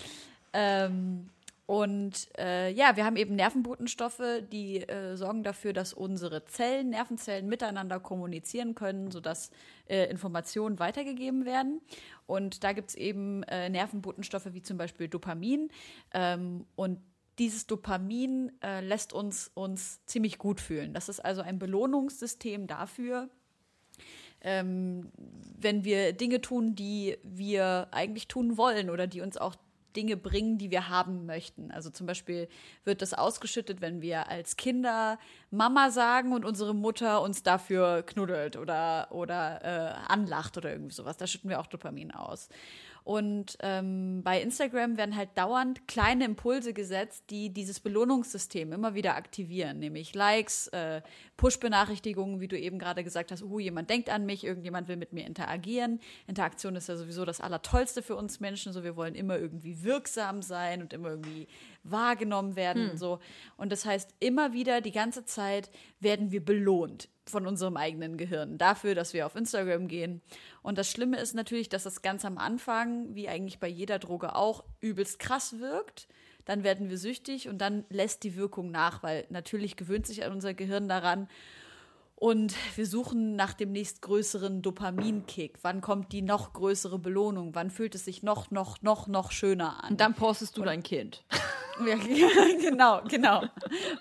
ähm, und äh, ja, wir haben eben Nervenbotenstoffe, die äh, sorgen dafür, dass unsere Zellen, Nervenzellen miteinander kommunizieren können, sodass äh, Informationen weitergegeben werden. Und da gibt es eben äh, Nervenbotenstoffe wie zum Beispiel Dopamin. Ähm, und dieses Dopamin äh, lässt uns, uns ziemlich gut fühlen. Das ist also ein Belohnungssystem dafür, ähm, wenn wir Dinge tun, die wir eigentlich tun wollen oder die uns auch Dinge bringen, die wir haben möchten. Also zum Beispiel wird das ausgeschüttet, wenn wir als Kinder Mama sagen und unsere Mutter uns dafür knuddelt oder, oder äh, anlacht oder irgendwie sowas. Da schütten wir auch Dopamin aus. Und ähm, bei Instagram werden halt dauernd kleine Impulse gesetzt, die dieses Belohnungssystem immer wieder aktivieren, nämlich Likes, äh, Push-Benachrichtigungen, wie du eben gerade gesagt hast, uh, jemand denkt an mich, irgendjemand will mit mir interagieren. Interaktion ist ja sowieso das Allertollste für uns Menschen, so wir wollen immer irgendwie wirksam sein und immer irgendwie wahrgenommen werden und so. Und das heißt, immer wieder die ganze Zeit werden wir belohnt von unserem eigenen Gehirn dafür, dass wir auf Instagram gehen. Und das Schlimme ist natürlich, dass das ganz am Anfang, wie eigentlich bei jeder Droge auch, übelst krass wirkt. Dann werden wir süchtig und dann lässt die Wirkung nach, weil natürlich gewöhnt sich unser Gehirn daran. Und wir suchen nach dem nächstgrößeren Dopaminkick. Wann kommt die noch größere Belohnung? Wann fühlt es sich noch, noch, noch, noch schöner an? Und dann postest du dein Kind. Ja, genau, genau.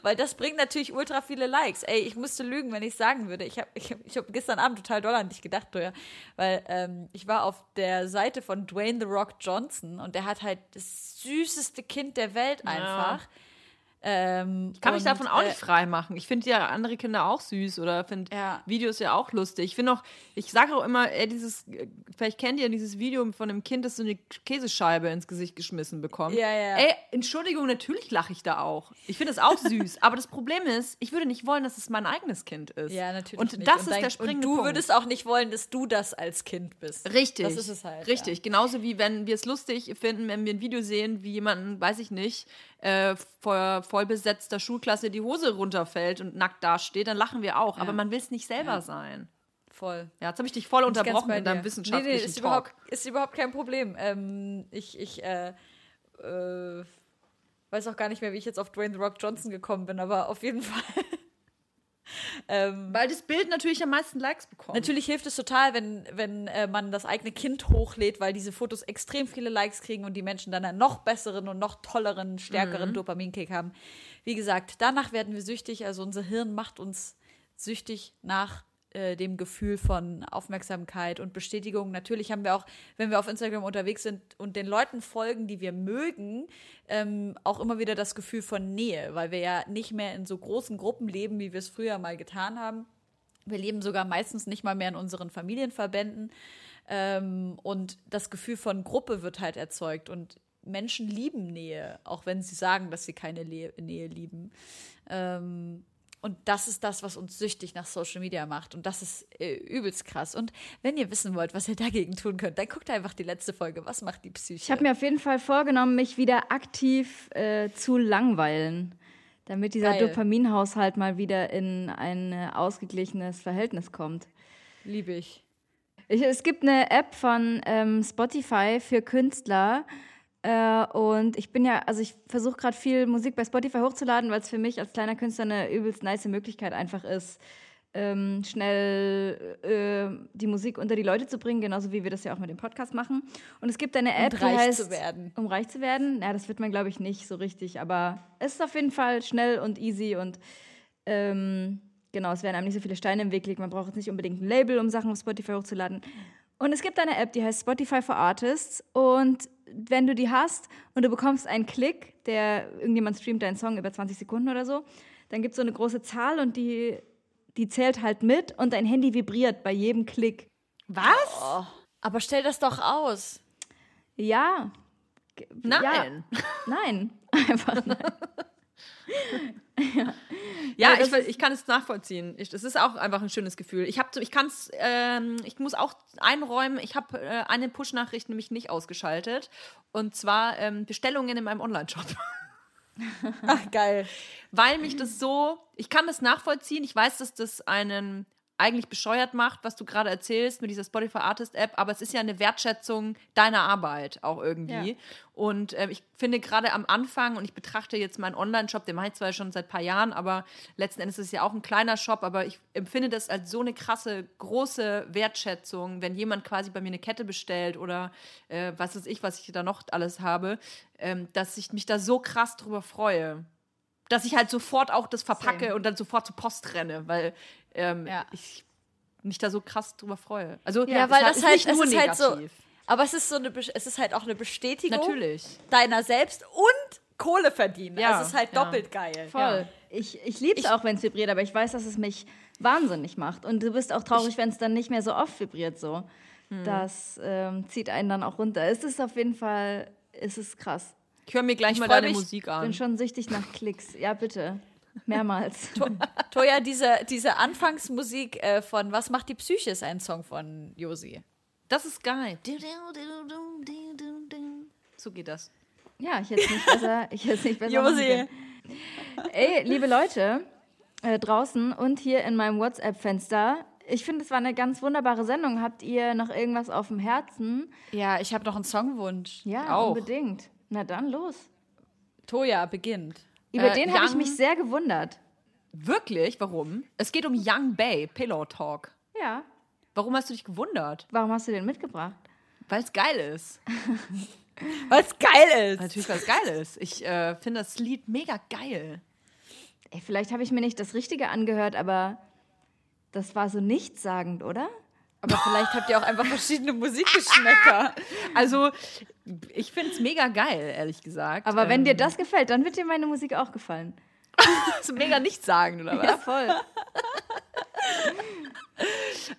Weil das bringt natürlich ultra viele Likes. Ey, ich musste lügen, wenn ich sagen würde. Ich habe ich hab, ich hab gestern Abend total doll an dich gedacht, Toya. Weil ähm, ich war auf der Seite von Dwayne The Rock Johnson und der hat halt das süßeste Kind der Welt einfach. Ähm, Ich kann mich und, davon auch äh, nicht frei machen. Ich finde ja andere Kinder auch süß oder finde Ja. Videos ja auch lustig. Ich finde auch, ich sage auch immer, ey, dieses, äh, vielleicht kennt ihr dieses Video von einem Kind, das so eine Käsescheibe ins Gesicht geschmissen bekommt. Ja, ja. Ey, Entschuldigung, natürlich lache ich da auch. Ich finde es auch süß. aber das Problem ist, ich würde nicht wollen, dass es mein eigenes Kind ist. Ja, natürlich. Und nicht. das ist dein- der springende Und du Punkt. würdest auch nicht wollen, dass du das als Kind bist. Richtig. Das ist es halt. Richtig. Genauso wie wenn wir es lustig finden, wenn wir ein Video sehen, wie jemanden, weiß ich nicht, äh, vor vollbesetzter Schulklasse die Hose runterfällt und nackt dasteht, dann lachen wir auch. Aber man will es nicht selber sein. Ja, voll. Ja, jetzt habe ich dich voll unterbrochen in deinem wissenschaftlichen nee, nee, ist Talk. Überhaupt, ist überhaupt kein Problem. Ähm, ich ich äh, äh, weiß auch gar nicht mehr, wie ich jetzt auf Dwayne The Rock Johnson gekommen bin, aber auf jeden Fall. ähm, Weil das Bild natürlich am meisten Likes bekommt. Natürlich hilft es total, wenn, wenn äh, man das eigene Kind hochlädt, weil diese Fotos extrem viele Likes kriegen und die Menschen dann einen noch besseren und noch tolleren, stärkeren Mhm. Dopaminkick haben. Wie gesagt, danach werden wir süchtig. Also unser Hirn macht uns süchtig nach äh, dem Gefühl von Aufmerksamkeit und Bestätigung. Natürlich haben wir auch, wenn wir auf Instagram unterwegs sind und den Leuten folgen, die wir mögen, ähm, auch immer wieder das Gefühl von Nähe, weil wir ja nicht mehr in so großen Gruppen leben, wie wir es früher mal getan haben. Wir leben sogar meistens nicht mal mehr in unseren Familienverbänden. Ähm, und das Gefühl von Gruppe wird halt erzeugt. Und Menschen lieben Nähe, auch wenn sie sagen, dass sie keine Le Nähe lieben. Ähm, und das ist das, was uns süchtig nach Social Media macht. Und das ist äh, übelst krass. Und wenn ihr wissen wollt, was ihr dagegen tun könnt, dann guckt einfach die letzte Folge. Was macht die Psyche? Ich habe mir auf jeden Fall vorgenommen, mich wieder aktiv äh, zu langweilen, damit dieser Geil. Dopaminhaushalt mal wieder in ein äh, ausgeglichenes Verhältnis kommt. Liebe ich. Ich, es gibt eine App von ähm, Spotify für Künstler. Äh, und ich bin ja, also ich versuche gerade viel Musik bei Spotify hochzuladen, weil es für mich als kleiner Künstler eine übelst nice Möglichkeit einfach ist, ähm, schnell äh, die Musik unter die Leute zu bringen, genauso wie wir das ja auch mit dem Podcast machen. Und es gibt eine App, die reich heißt, zu werden. Um reich zu werden. Ja, das wird man, glaube ich, nicht so richtig, aber es ist auf jeden Fall schnell und easy und ähm, genau, es werden einem nicht so viele Steine im Weg liegen. Man braucht jetzt nicht unbedingt ein Label, um Sachen auf Spotify hochzuladen. Und es gibt eine App, die heißt Spotify for Artists. Und wenn du die hast und du bekommst einen Klick, der irgendjemand streamt deinen Song über 20 Sekunden oder so, dann gibt es so eine große Zahl und die, die zählt halt mit und dein Handy vibriert bei jedem Klick. Was? Aber stell das doch aus. Ja. Nein. Ja, nein. Einfach nein. Ja, Ja, ich, das will- ich kann es nachvollziehen. Ich, das ist auch einfach ein schönes Gefühl. Ich, hab, ich kann es, ähm, ich muss auch einräumen, ich habe äh, eine Push-Nachricht nämlich nicht ausgeschaltet. Und zwar ähm, Bestellungen in meinem Online-Shop. Ach, geil. Weil mich das so, ich kann das nachvollziehen. Ich weiß, dass das einen eigentlich bescheuert macht, was du gerade erzählst mit dieser Spotify Artist App, aber es ist ja eine Wertschätzung deiner Arbeit auch irgendwie. Ja. Und ähm, ich finde gerade am Anfang, und ich betrachte jetzt meinen Online-Shop, den mache ich zwar schon seit ein paar Jahren, aber letzten Endes ist es ja auch ein kleiner Shop, aber ich empfinde das als so eine krasse, große Wertschätzung, wenn jemand quasi bei mir eine Kette bestellt oder äh, was weiß ich, was ich da noch alles habe, ähm, dass ich mich da so krass drüber freue dass ich halt sofort auch das verpacke Same. und dann sofort zur Post renne, weil ähm, Ja. ich mich da so krass drüber freue. Also Ja, weil das halt, nicht nur es ist halt so. negativ. Aber es ist so eine, es ist halt auch eine Bestätigung Natürlich. deiner selbst und Kohle verdienen. Ja, also es ist halt ja. doppelt geil. Voll. Ich, ich liebe es auch, wenn es vibriert, aber ich weiß, dass es mich wahnsinnig macht. Und du bist auch traurig, wenn es dann nicht mehr so oft vibriert. So. Das ähm, zieht einen dann auch runter. Es ist auf jeden Fall, es ist krass. Ich höre mir gleich Ich mal deine mich- Musik Ich bin an. schon süchtig nach Klicks. Ja, bitte. Mehrmals. Toja, diese, diese Anfangsmusik äh, von Was macht die Psyche ist ein Song von Josi. Das ist geil. So geht das. Ja, ich hätte es nicht besser, ich hätte nicht besser Josi. Ey, liebe Leute, äh, draußen und hier in meinem WhatsApp-Fenster. Ich finde, es war eine ganz wunderbare Sendung. Habt ihr noch irgendwas auf dem Herzen? Ja, ich habe noch einen Songwunsch. Ja, auch. unbedingt. Na dann los. Toja beginnt. Über Äh, den habe ich mich sehr gewundert. Wirklich? Warum? Es geht um Young Bay, Pillow Talk. Ja. Warum hast du dich gewundert? Warum hast du den mitgebracht? Weil es geil ist. Was geil ist. Natürlich, was geil ist. Ich äh, finde das Lied mega geil. Ey, vielleicht habe ich mir nicht das Richtige angehört, aber das war so nichtssagend, oder? Aber vielleicht habt ihr auch einfach verschiedene Musikgeschmäcker. Also, ich finde es mega geil, ehrlich gesagt. Aber wenn ähm, dir das gefällt, dann wird dir meine Musik auch gefallen. so mega nicht sagen, oder was? Ja, voll.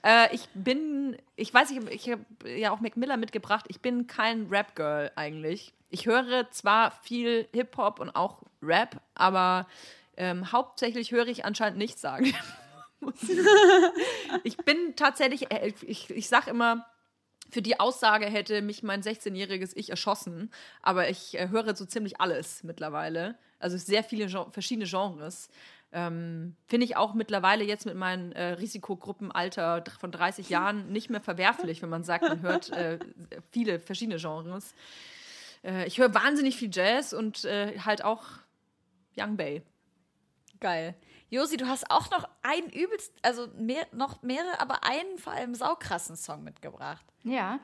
Äh, ich bin, ich weiß, ich, ich habe ja auch Mac Miller mitgebracht. Ich bin kein Rap-Girl eigentlich. Ich höre zwar viel Hip-Hop und auch Rap, aber ähm, hauptsächlich höre ich anscheinend nichts sagen. Ich bin tatsächlich, äh, ich, ich sag immer, für die Aussage hätte mich mein 16-jähriges Ich erschossen, aber ich äh, höre so ziemlich alles mittlerweile. Also sehr viele verschiedene Genres. Ähm, Finde ich auch mittlerweile jetzt mit meinem äh, Risikogruppenalter von 30 Jahren nicht mehr verwerflich, wenn man sagt, man hört äh, viele verschiedene Genres. Äh, ich höre wahnsinnig viel Jazz und äh, halt auch Young Bay. Geil. Josi, du hast auch noch einen übelst, also mehr, noch mehrere, aber einen vor allem saukrassen Song mitgebracht. Ja.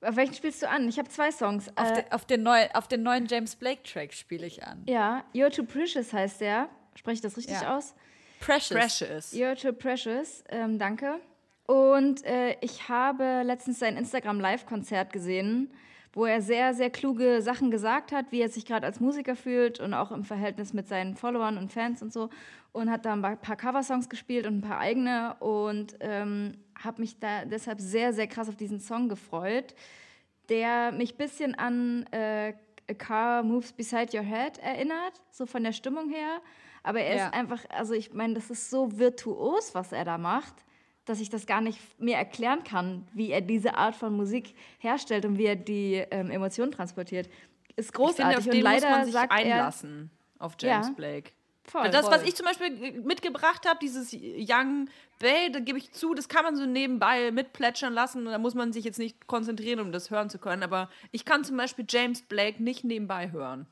Auf welchen spielst du an? Ich habe zwei Songs. Auf, Äh, den, auf, den neu, auf den neuen James Blake-Track spiele ich an. ja, You're Too Precious heißt der. Spreche ich das richtig Ja. aus? Precious. Precious. You're Too Precious. Ähm, danke. Und äh, ich habe letztens sein Instagram-Live-Konzert gesehen, wo er sehr, sehr kluge Sachen gesagt hat, wie er sich gerade als Musiker fühlt und auch im Verhältnis mit seinen Followern und Fans und so. Und hat da ein paar Coversongs gespielt und ein paar eigene und ähm, habe mich da deshalb sehr, sehr krass auf diesen Song gefreut, der mich ein bisschen an äh, A Car Moves Beside Your Head erinnert, so von der Stimmung her. Aber er Ja. ist einfach, also ich meine, das ist so virtuos, was er da macht, dass ich das gar nicht mir erklären kann, wie er diese Art von Musik herstellt und wie er die ähm, Emotionen transportiert. Ist Ich finde, großartig auf und den leider muss man sich sagt einlassen, auf James Ja. Blake. Voll, das, was voll. ich zum Beispiel mitgebracht habe, dieses Young Bay, da gebe ich zu, das kann man so nebenbei mitplätschern lassen. Da muss man sich jetzt nicht konzentrieren, um das hören zu können. Aber ich kann zum Beispiel James Blake nicht nebenbei hören.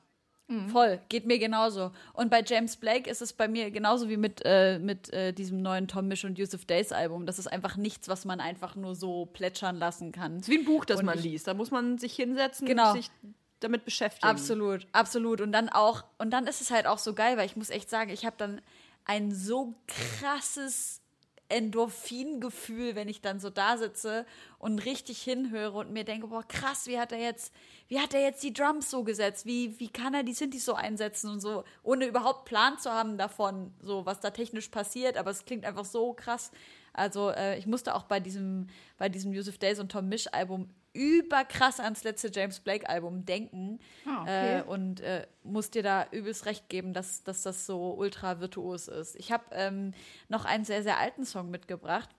Voll, geht mir genauso. Und bei James Blake ist es bei mir genauso wie mit, äh, mit äh, diesem neuen Tom Misch und Yusuf Days Album. Das ist einfach nichts, was man einfach nur so plätschern lassen kann. Das ist wie ein Buch, das Und man liest. Da muss man sich hinsetzen Genau. und sich damit beschäftigen. Absolut, absolut. Und dann auch, und dann ist es halt auch so geil, weil ich muss echt sagen, ich habe dann ein so krasses Endorphingefühl, wenn ich dann so da sitze und richtig hinhöre und mir denke, boah, krass, wie hat er jetzt, wie hat er jetzt die Drums so gesetzt? Wie, wie kann er die Synthes so einsetzen und so, ohne überhaupt Plan zu haben davon, so was da technisch passiert, aber es klingt einfach so krass. Also äh, ich musste auch bei diesem, bei diesem Yusuf Days und Tom Misch Album überkrass ans letzte James Blake Album denken Ah, okay. äh, und äh, muss dir da übelst recht geben, dass, dass das so ultra virtuos ist. Ich habe ähm, noch einen sehr, sehr alten Song mitgebracht.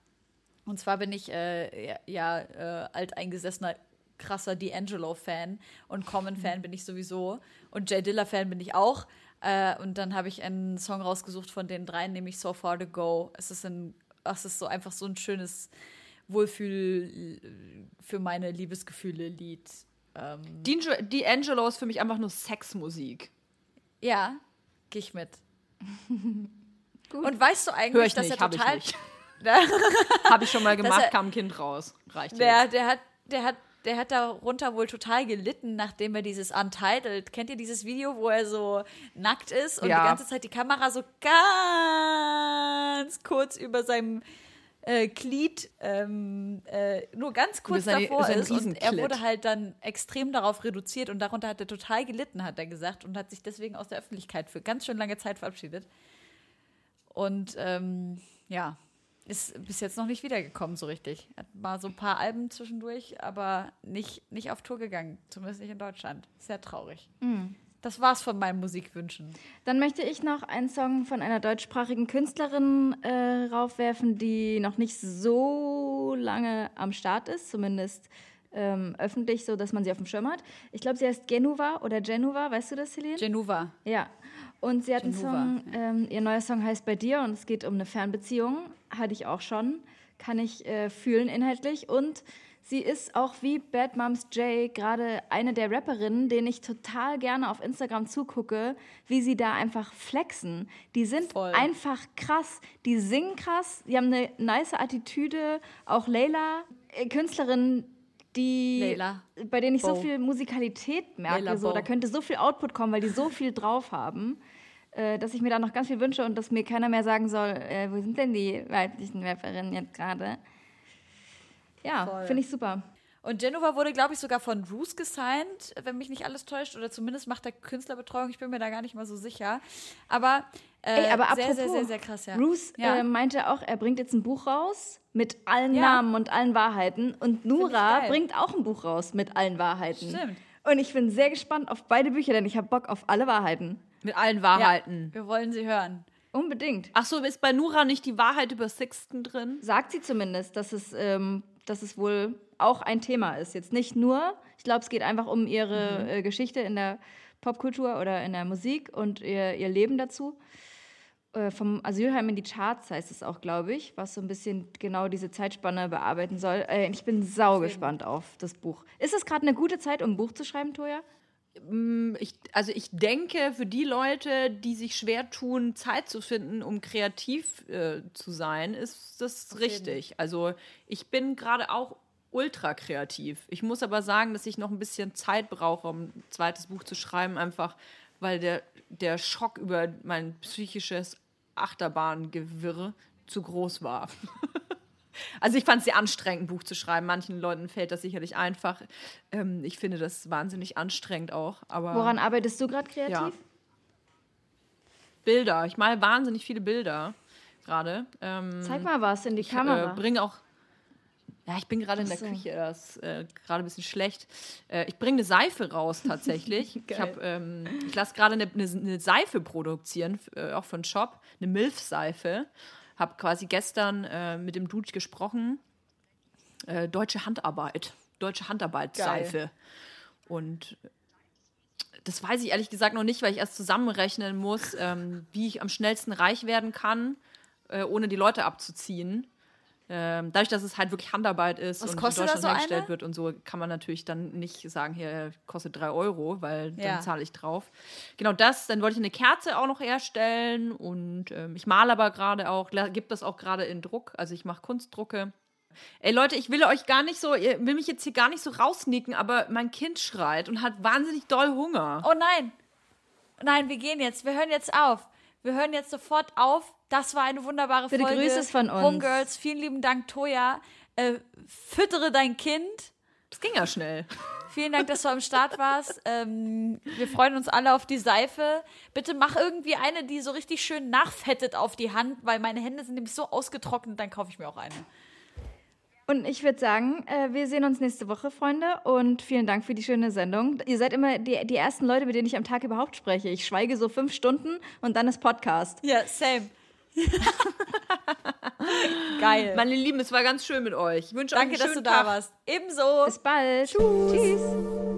Und zwar bin ich äh, ja, äh, alteingesessener, krasser D'Angelo-Fan und Common-Fan bin ich sowieso und Jay Dilla-Fan bin ich auch. Äh, und dann habe ich einen Song rausgesucht von den dreien, nämlich So Far to Go. Es ist, ein, es ist so einfach so ein schönes Wohlfühl für meine Liebesgefühle-Lied. Ähm, D'Angelo ist für mich einfach nur Sexmusik. ja, gehe ich mit. Und weißt du eigentlich, Hör ich dass nicht, er ich total. Der, Habe ich schon mal gemacht, er- kam ein Kind raus. Reicht der, jetzt. der hat, der hat, der hat darunter wohl total gelitten, nachdem er dieses Untitled, kennt ihr dieses Video, wo er so nackt ist und Ja. die ganze Zeit die Kamera so ganz kurz über seinem äh, Glied, ähm, äh, nur ganz kurz seine- davor ist und er wurde halt dann extrem darauf reduziert und darunter hat er total gelitten, hat er gesagt und hat sich deswegen aus der Öffentlichkeit für ganz schön lange Zeit verabschiedet. Und ähm, ja, ist bis jetzt noch nicht wiedergekommen so richtig. Hat mal so ein paar Alben zwischendurch, aber nicht, nicht auf Tour gegangen, zumindest nicht in Deutschland. Sehr traurig. Das war's von meinen Musikwünschen. Dann möchte ich noch einen Song von einer deutschsprachigen Künstlerin äh, raufwerfen, die noch nicht so lange am Start ist, zumindest ähm, öffentlich, so dass man sie auf dem Schirm hat. Ich glaube, sie heißt Genuva oder Genuva, weißt du das, Celine? Genuva. Ja. Und sie hat einen Genuva, Song, ähm, ihr neuer Song heißt Bei dir und es geht um eine Fernbeziehung. Hatte ich auch schon. Kann ich äh, fühlen inhaltlich. Und sie ist auch wie Bad Moms J gerade eine der Rapperinnen, denen ich total gerne auf Instagram zugucke, wie sie da einfach flexen. Die sind Voll. einfach krass. Die singen krass, die haben eine nice Attitüde. Auch Layla, äh, Künstlerin, die, Leila. bei denen ich so Bo. viel Musikalität merke. So, Bo. da könnte so viel Output kommen, weil die so viel drauf haben, äh, dass ich mir da noch ganz viel wünsche und dass mir keiner mehr sagen soll, äh, wo sind denn die weiblichen Rapperinnen jetzt gerade? Ja, finde ich super. Und Genova wurde, glaube ich, sogar von Roos gesigned, wenn mich nicht alles täuscht. Oder zumindest macht er Künstlerbetreuung. Ich bin mir da gar nicht mal so sicher. Aber, äh, Ey, aber sehr, apropos, sehr, sehr, sehr krass, ja. Bruce Ja. äh, meinte auch, er bringt jetzt ein Buch raus mit allen Ja. Namen und allen Wahrheiten. Und Nura bringt auch ein Buch raus mit allen Wahrheiten. Stimmt. Und ich bin sehr gespannt auf beide Bücher, denn ich habe Bock auf alle Wahrheiten. Mit allen ja, Wahrheiten. wir wollen sie hören. Unbedingt. Ach so, ist bei Nura nicht die Wahrheit über Sixten drin? Sagt sie zumindest, dass es, ähm, dass es wohl auch ein Thema ist. Jetzt nicht nur, ich glaube, es geht einfach um ihre äh, Geschichte in der Popkultur oder in der Musik und ihr, ihr Leben dazu. Äh, vom Asylheim in die Charts heißt es auch, glaube ich, was so ein bisschen genau diese Zeitspanne bearbeiten soll. Äh, ich bin sau gespannt auf das Buch. Ist es gerade eine gute Zeit, um ein Buch zu schreiben, Toja? Ich, also ich denke, für die Leute, die sich schwer tun, Zeit zu finden, um kreativ äh, zu sein, ist das richtig. Also ich bin gerade auch ultra kreativ. Ich muss aber sagen, dass ich noch ein bisschen Zeit brauche, um ein zweites Buch zu schreiben, einfach weil der, der Schock über mein psychisches Achterbahngewirr zu groß war. Also ich fand es sehr anstrengend, ein Buch zu schreiben. Manchen Leuten fällt das sicherlich einfach. Ähm, ich finde das wahnsinnig anstrengend auch. Aber Woran arbeitest du gerade kreativ? Ja. Bilder. Ich male wahnsinnig viele Bilder gerade. Ähm, Zeig mal was in die ich Kamera. äh, bringe auch. Ja, ich bin gerade in der so. Küche, das ist äh, gerade ein bisschen schlecht. Äh, ich bringe eine Seife raus tatsächlich. ich hab, ähm, ich lasse gerade eine, eine, eine Seife produzieren, äh, auch von Shop, eine Milf-Seife. Habe quasi gestern äh, mit dem Dude gesprochen. Äh, deutsche Handarbeit. Deutsche Handarbeit-Seife. Und das weiß ich ehrlich gesagt noch nicht, weil ich erst zusammenrechnen muss, ähm, wie ich am schnellsten reich werden kann, äh, ohne die Leute abzuziehen. Ähm, dadurch, dass es halt wirklich Handarbeit ist Was und kostet in das Deutschland so eine? hergestellt wird und so, kann man natürlich dann nicht sagen, hier kostet drei Euro, weil Ja. dann zahle ich drauf. Genau das, dann wollte ich eine Kerze auch noch herstellen und ähm, ich male aber gerade auch, gibt das auch gerade in Druck, also ich mache Kunstdrucke. Ey Leute, ich will euch gar nicht so, ihr will mich jetzt hier gar nicht so rausnicken, aber mein Kind schreit und hat wahnsinnig doll Hunger. Oh nein. Nein, wir gehen jetzt. Wir hören jetzt auf. Wir hören jetzt sofort auf. Das war eine wunderbare Bitte Folge. Grüße von uns. Homegirls, vielen lieben Dank, Toja. Äh, füttere dein Kind. Das ging ja schnell. Vielen Dank, dass du am Start warst. Ähm, wir freuen uns alle auf die Seife. Bitte mach irgendwie eine, die so richtig schön nachfettet auf die Hand, weil meine Hände sind nämlich so ausgetrocknet, dann kaufe ich mir auch eine. Und ich würde sagen, äh, wir sehen uns nächste Woche, Freunde. Und vielen Dank für die schöne Sendung. Ihr seid immer die, die ersten Leute, mit denen ich am Tag überhaupt spreche. Ich schweige so fünf Stunden und dann ist Podcast. Ja, same. Geil. Meine Lieben, es war ganz schön mit euch. Ich wünsche Danke, euch einen dass du schönen da Tag. warst. Ebenso. Bis bald. Tschüss.